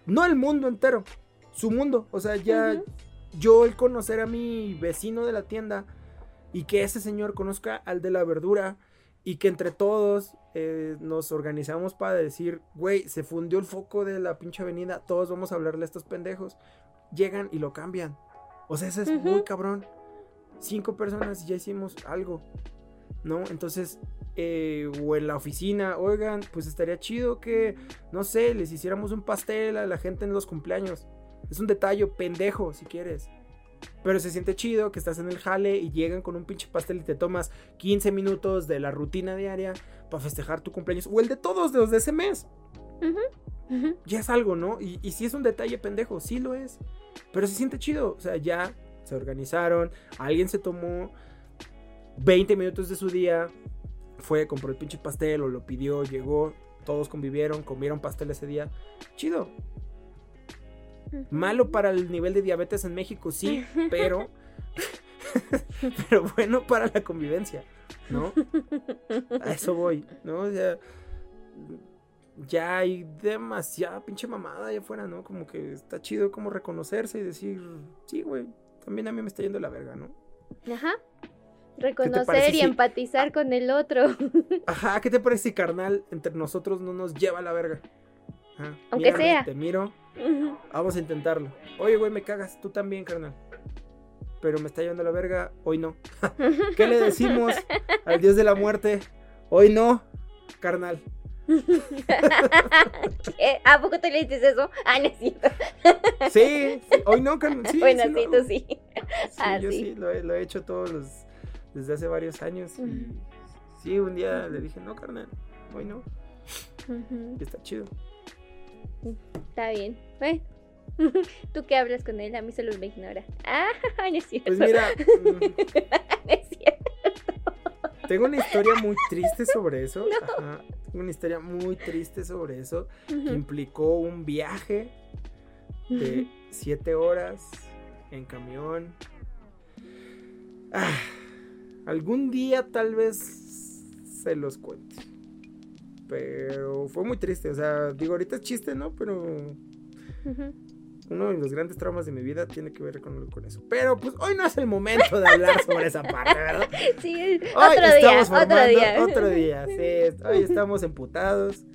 no el mundo entero, su mundo. O sea, ya yo el conocer a mi vecino de la tienda y que ese señor conozca al de la verdura y que entre todos eh, nos organizamos para decir, güey, se fundió el foco de la pinche avenida, todos vamos a hablarle a estos pendejos. Llegan y lo cambian. O sea, eso es muy cabrón. Cinco personas y ya hicimos algo. ¿No? Entonces, eh, o en la oficina, oigan, pues estaría chido que, no sé, les hiciéramos un pastel a la gente en los cumpleaños. Es un detalle pendejo, si quieres. Pero se siente chido que estás en el jale y llegan con un pinche pastel y te tomas 15 minutos de la rutina diaria para festejar tu cumpleaños. O el de todos, de los de ese mes. Ya es algo, ¿no? Y, y si es un detalle pendejo, sí lo es. Pero se siente chido. O sea, ya se organizaron. Alguien se tomó 20 minutos de su día. Fue, compró el pinche pastel o lo pidió, llegó. Todos convivieron, comieron pastel ese día. Chido. Malo para el nivel de diabetes en México, sí, pero. pero bueno para la convivencia, ¿no? A eso voy, ¿no? O sea. Ya hay demasiada pinche mamada allá afuera, ¿no? Como que está chido como reconocerse y decir, sí, güey, también a mí me está yendo la verga, ¿no? Ajá. Reconocer y si- empatizar con el otro. Ajá, ¿qué te parece si carnal entre nosotros no nos lleva a la verga? Ajá, Aunque mírame, sea. Te miro. Vamos a intentarlo. Oye, güey, me cagas. Tú también, carnal. Pero me está llevando la verga. Hoy no. ¿Qué le decimos al dios de la muerte? Hoy no, carnal. ¿Qué? ¿A poco te le dices eso? Ah, no es cierto. Sí, sí, hoy no. Sí, bueno, sí, sí, tú sí. Sí, Ah, yo sí. sí, lo, he, lo he hecho todos los. desde hace varios años. Y sí, un día le dije, no, carnal. Hoy no. Ujú. Y está chido. Está bien. Bueno. Tú que hablas con él, a mí solo me ignora. Ah, no es cierto. Pues mira, mm, No es cierto. tengo una historia muy triste sobre eso. Ajá, una historia muy triste sobre eso. que implicó un viaje de 7 horas en camión. Ah, algún día tal vez se los cuente. Pero fue muy triste. O sea, digo, ahorita es chiste, ¿no? Pero. Uno de los grandes traumas de mi vida tiene que ver con, con eso. Pero pues hoy no es el momento de hablar sobre esa parte, ¿verdad? Sí, Hoy otro día, estamos otro formando día. Otro día, sí. Hoy estamos emputados.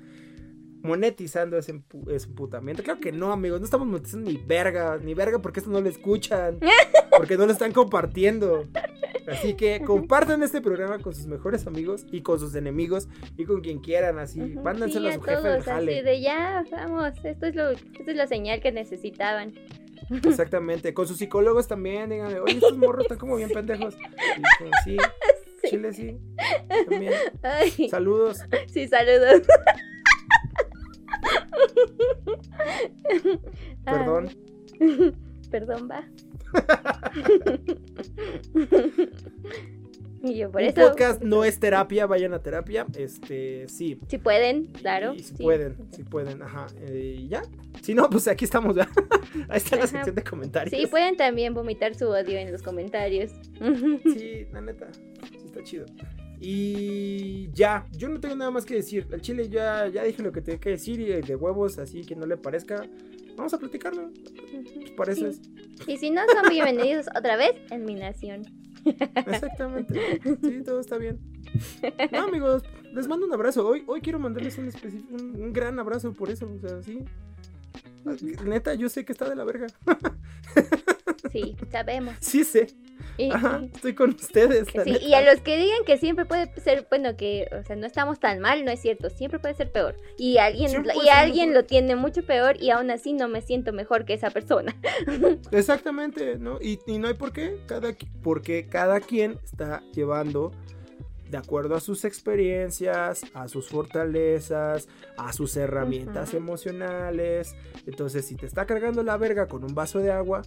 Monetizando ese, empu- ese emputamiento. Claro que no, amigos. No estamos monetizando ni verga. Ni verga porque esto no lo escuchan. Porque no lo están compartiendo. Así que compartan este programa con sus mejores amigos y con sus enemigos y con quien quieran. Así, Ujú, mándenselo sí, a su jefe del jale. así de ya, vamos, esto es lo, esto es la señal que necesitaban. Exactamente. Con sus psicólogos también. Díganle, oye, estos morros están como bien pendejos. Y sí, Chile sí. También. Ay, Saludos. sí, saludos. Perdón. Perdón, va. Y yo por Un eso. podcast no es terapia, vayan a terapia. Este, sí. Si pueden, claro. Y si sí. pueden, si pueden, ajá. Eh, y ya. Si no, pues aquí estamos, ¿verdad? Ahí está la sección de comentarios. Sí, pueden también vomitar su odio en los comentarios. Sí, la neta. Está chido. Y ya, yo no tengo nada más que decir. Al chile ya, ya dije lo que tenía que decir y de huevos, así que no le parezca. Vamos a platicarlo. Pues para eso Sí. Y si no, son bienvenidos otra vez en mi nación. es. Exactamente. Sí, todo está bien. No, amigos, les mando un abrazo. Hoy, hoy quiero mandarles un, un, un gran abrazo por eso. O sea, sí. Neta, yo sé que está de la verga. Sí, sabemos. Sí sé. Y, Ajá, estoy con ustedes. la sí, neta. y a los que digan que siempre puede ser, bueno, que, o sea, no estamos tan mal, no es cierto, siempre puede ser peor. Y alguien, Siempre y alguien mejor. lo tiene mucho peor y aún así no me siento mejor que esa persona. Exactamente, ¿no? Y, y no hay por qué, cada, porque cada quien está llevando de acuerdo a sus experiencias, a sus fortalezas, a sus herramientas emocionales. Entonces, si te está cargando la verga con un vaso de agua,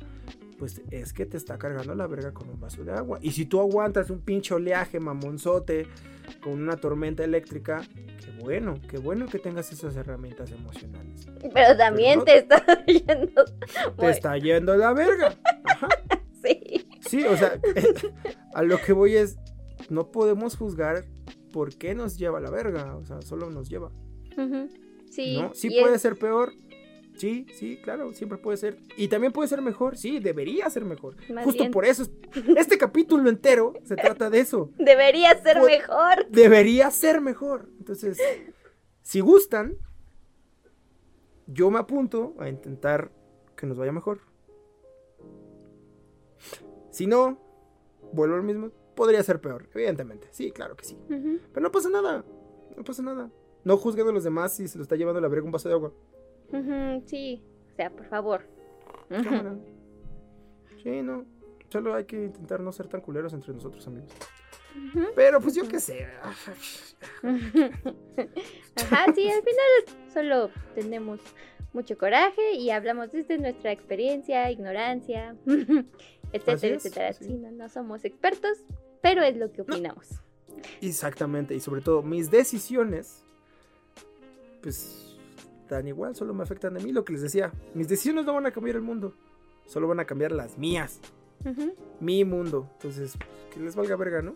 pues es que te está cargando la verga con un vaso de agua. Y si tú aguantas un pinche oleaje mamonzote con una tormenta eléctrica, qué bueno, qué bueno que tengas esas herramientas emocionales. Pero también no- te está yendo. Te está yendo la verga. Ajá. Sí. Sí, o sea, a lo que voy es, no podemos juzgar por qué nos lleva la verga, o sea, solo nos lleva. Sí. ¿no? Sí puede es- ser peor, sí, sí, claro, siempre puede ser, y también puede ser mejor, sí, debería ser mejor. Más Justo bien. por eso, es- este capítulo entero se trata de eso, Debería ser mejor. debería ser mejor. Entonces, si gustan, yo me apunto a intentar que nos vaya mejor. Si no, vuelvo al mismo, podría ser peor, evidentemente. Sí, claro que sí. Pero no pasa nada, no pasa nada. No juzguen a los demás si se lo está llevando la verga un vaso de agua. Sí. O sea, por favor. Cámara. Sí, no. Solo hay que intentar no ser tan culeros entre nosotros, amigos. Pero pues yo qué sé. Ajá, sí, al final solo tenemos mucho coraje y hablamos desde nuestra experiencia, ignorancia, etcétera, es, etcétera. sí. Sí, no, no somos expertos, pero es lo que opinamos. Exactamente, y sobre todo mis decisiones, pues dan igual, solo me afectan a mí, lo que les decía. Mis decisiones no van a cambiar el mundo, solo van a cambiar las mías, mi mundo. Entonces, pues, que les valga verga, ¿no?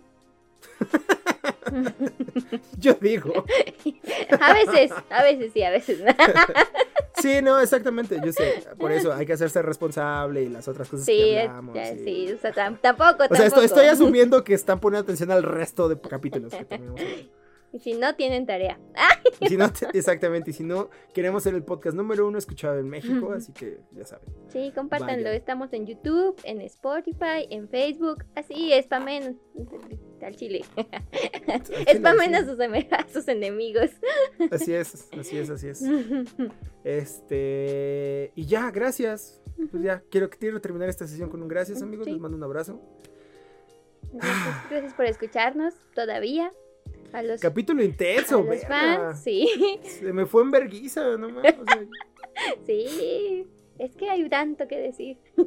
Yo digo. a veces, a veces sí, a veces no. Sí, no, exactamente, yo sé. Por eso hay que hacerse responsable y las otras cosas Sí, que hablamos. ya, sí. sí, o sea, tam- tampoco, O sea, tampoco. estoy asumiendo que están poniendo atención al resto de capítulos que tenemos. Y si no, tienen tarea. Y si no, te- exactamente, y si no, queremos ser el podcast número uno escuchado en México, así que ya saben. sí, compártanlo. Vaya. Estamos en YouTube, en Spotify, en Facebook. Así, spamen al chile. chile, Spamen a sus, a sus enemigos. Así es, así es, así es. Este. Y ya, gracias. Pues ya, quiero, quiero terminar esta sesión con un gracias, amigos. Sí. Les mando un abrazo. Gracias, gracias por escucharnos todavía. A los, Capítulo a intenso, los verga. fans, sí. Se me fue en verguiza, no mames. o sea, Sí. Es que hay tanto que decir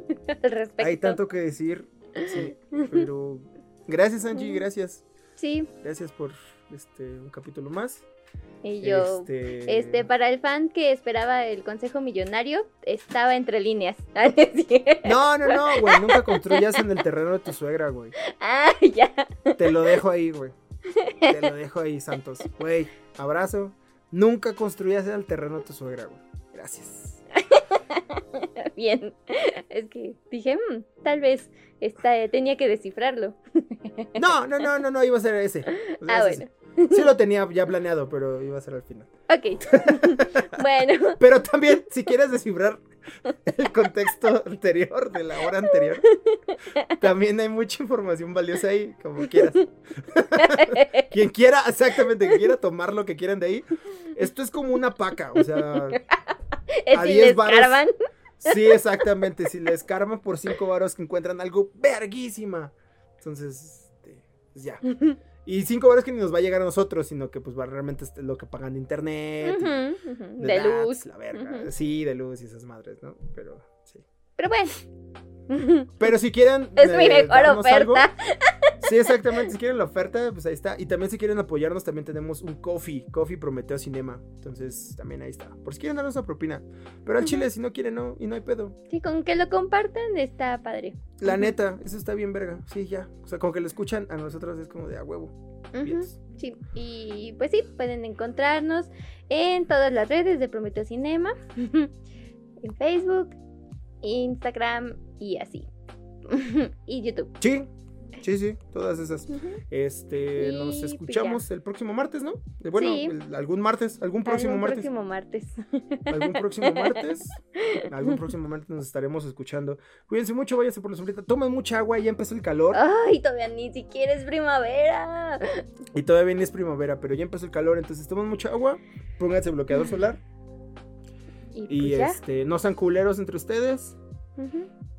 al respecto. hay tanto que decir. Sí, pero. Gracias, Angie, gracias. Sí, Gracias por este un capítulo más. y yo. Este, Este, para el fan que esperaba el consejo millonario, estaba entre líneas. Ah. No, no, no, güey. Nunca construyas en el terreno de tu suegra, güey. Ah, ya. Te lo dejo ahí, güey. Te lo dejo ahí, Santos. Güey, abrazo. Nunca construyas en el terreno de tu suegra, güey. Gracias. Bien. Es que dije, "Mm, tal vez esta, tenía que descifrarlo. No, no, no, no, no, iba a ser ese. O sea, Ah, ese bueno. Sí lo tenía ya planeado, pero iba a ser al final. Ok. bueno, Pero también, si quieres descifrar el contexto anterior, de la hora anterior, también hay mucha información valiosa ahí, como quieras. Quien quiera, exactamente, quien quiera tomar lo que quieran de ahí. Esto es como una paca, o sea, A si 10 les varos. sí, exactamente. Si les karma por cinco varos que encuentran algo verguísima. Entonces, este, pues ya. Y cinco varos que ni nos va a llegar a nosotros, sino que pues va realmente es lo que pagan de internet. de luz. La verga. Sí, de luz y esas madres, ¿no? Pero, sí. Pero bueno. Pero si quieren. Es eh, mi mejor darnos algo, oferta. Sí, exactamente. Si quieren la oferta, pues ahí está. Y también si quieren apoyarnos, también tenemos un coffee. Coffee Prometeo Cinema. Entonces, también ahí está. Por si quieren darnos una propina. Pero al chile, si no quieren, no. Y no hay pedo. Sí, con que lo compartan está padre. La neta, eso está bien verga. Sí, ya. O sea, con que lo escuchan a nosotros es como de a huevo. Bien. Sí, y pues sí, pueden encontrarnos en todas las redes de Prometeo Cinema, en Facebook, Instagram y así. y YouTube. Sí, Sí, sí, todas esas. Este, Y, nos pues, escuchamos el próximo martes, ¿no? Eh, Bueno, Sí. el- algún martes, algún próximo Algún martes. próximo martes. Algún próximo martes. Algún próximo martes nos estaremos escuchando. Cuídense mucho, váyanse por la sombrita. Tomen mucha agua, ya empezó el calor. Ay, todavía ni siquiera es primavera. Y todavía ni es primavera, pero ya empezó el calor, entonces tomen mucha agua. Pónganse bloqueador solar. Y, pues Y este, no sean culeros entre ustedes.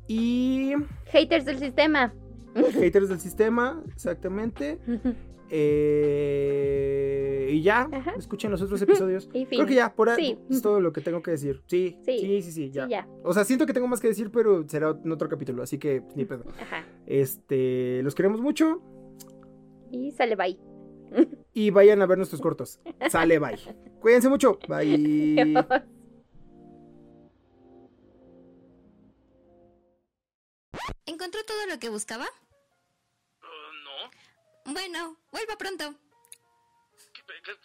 Y Haters del sistema. haters del sistema, exactamente. Eh, y ya, Ajá. escuchen los otros episodios. Y. Creo que ya, por ahí Sí. es todo lo que tengo que decir. Sí, sí, Sí. sí, sí, ya. Sí, ya. O sea, siento que tengo más que decir, pero será en otro capítulo, así que ni pedo. Ajá. Este, los queremos mucho Y sale bye. y vayan a ver nuestros cortos. Sale, bye. Cuídense mucho. Bye. ¿Encontró todo lo que buscaba? Uh, no. Bueno, vuelva pronto. ¿Qué- qué-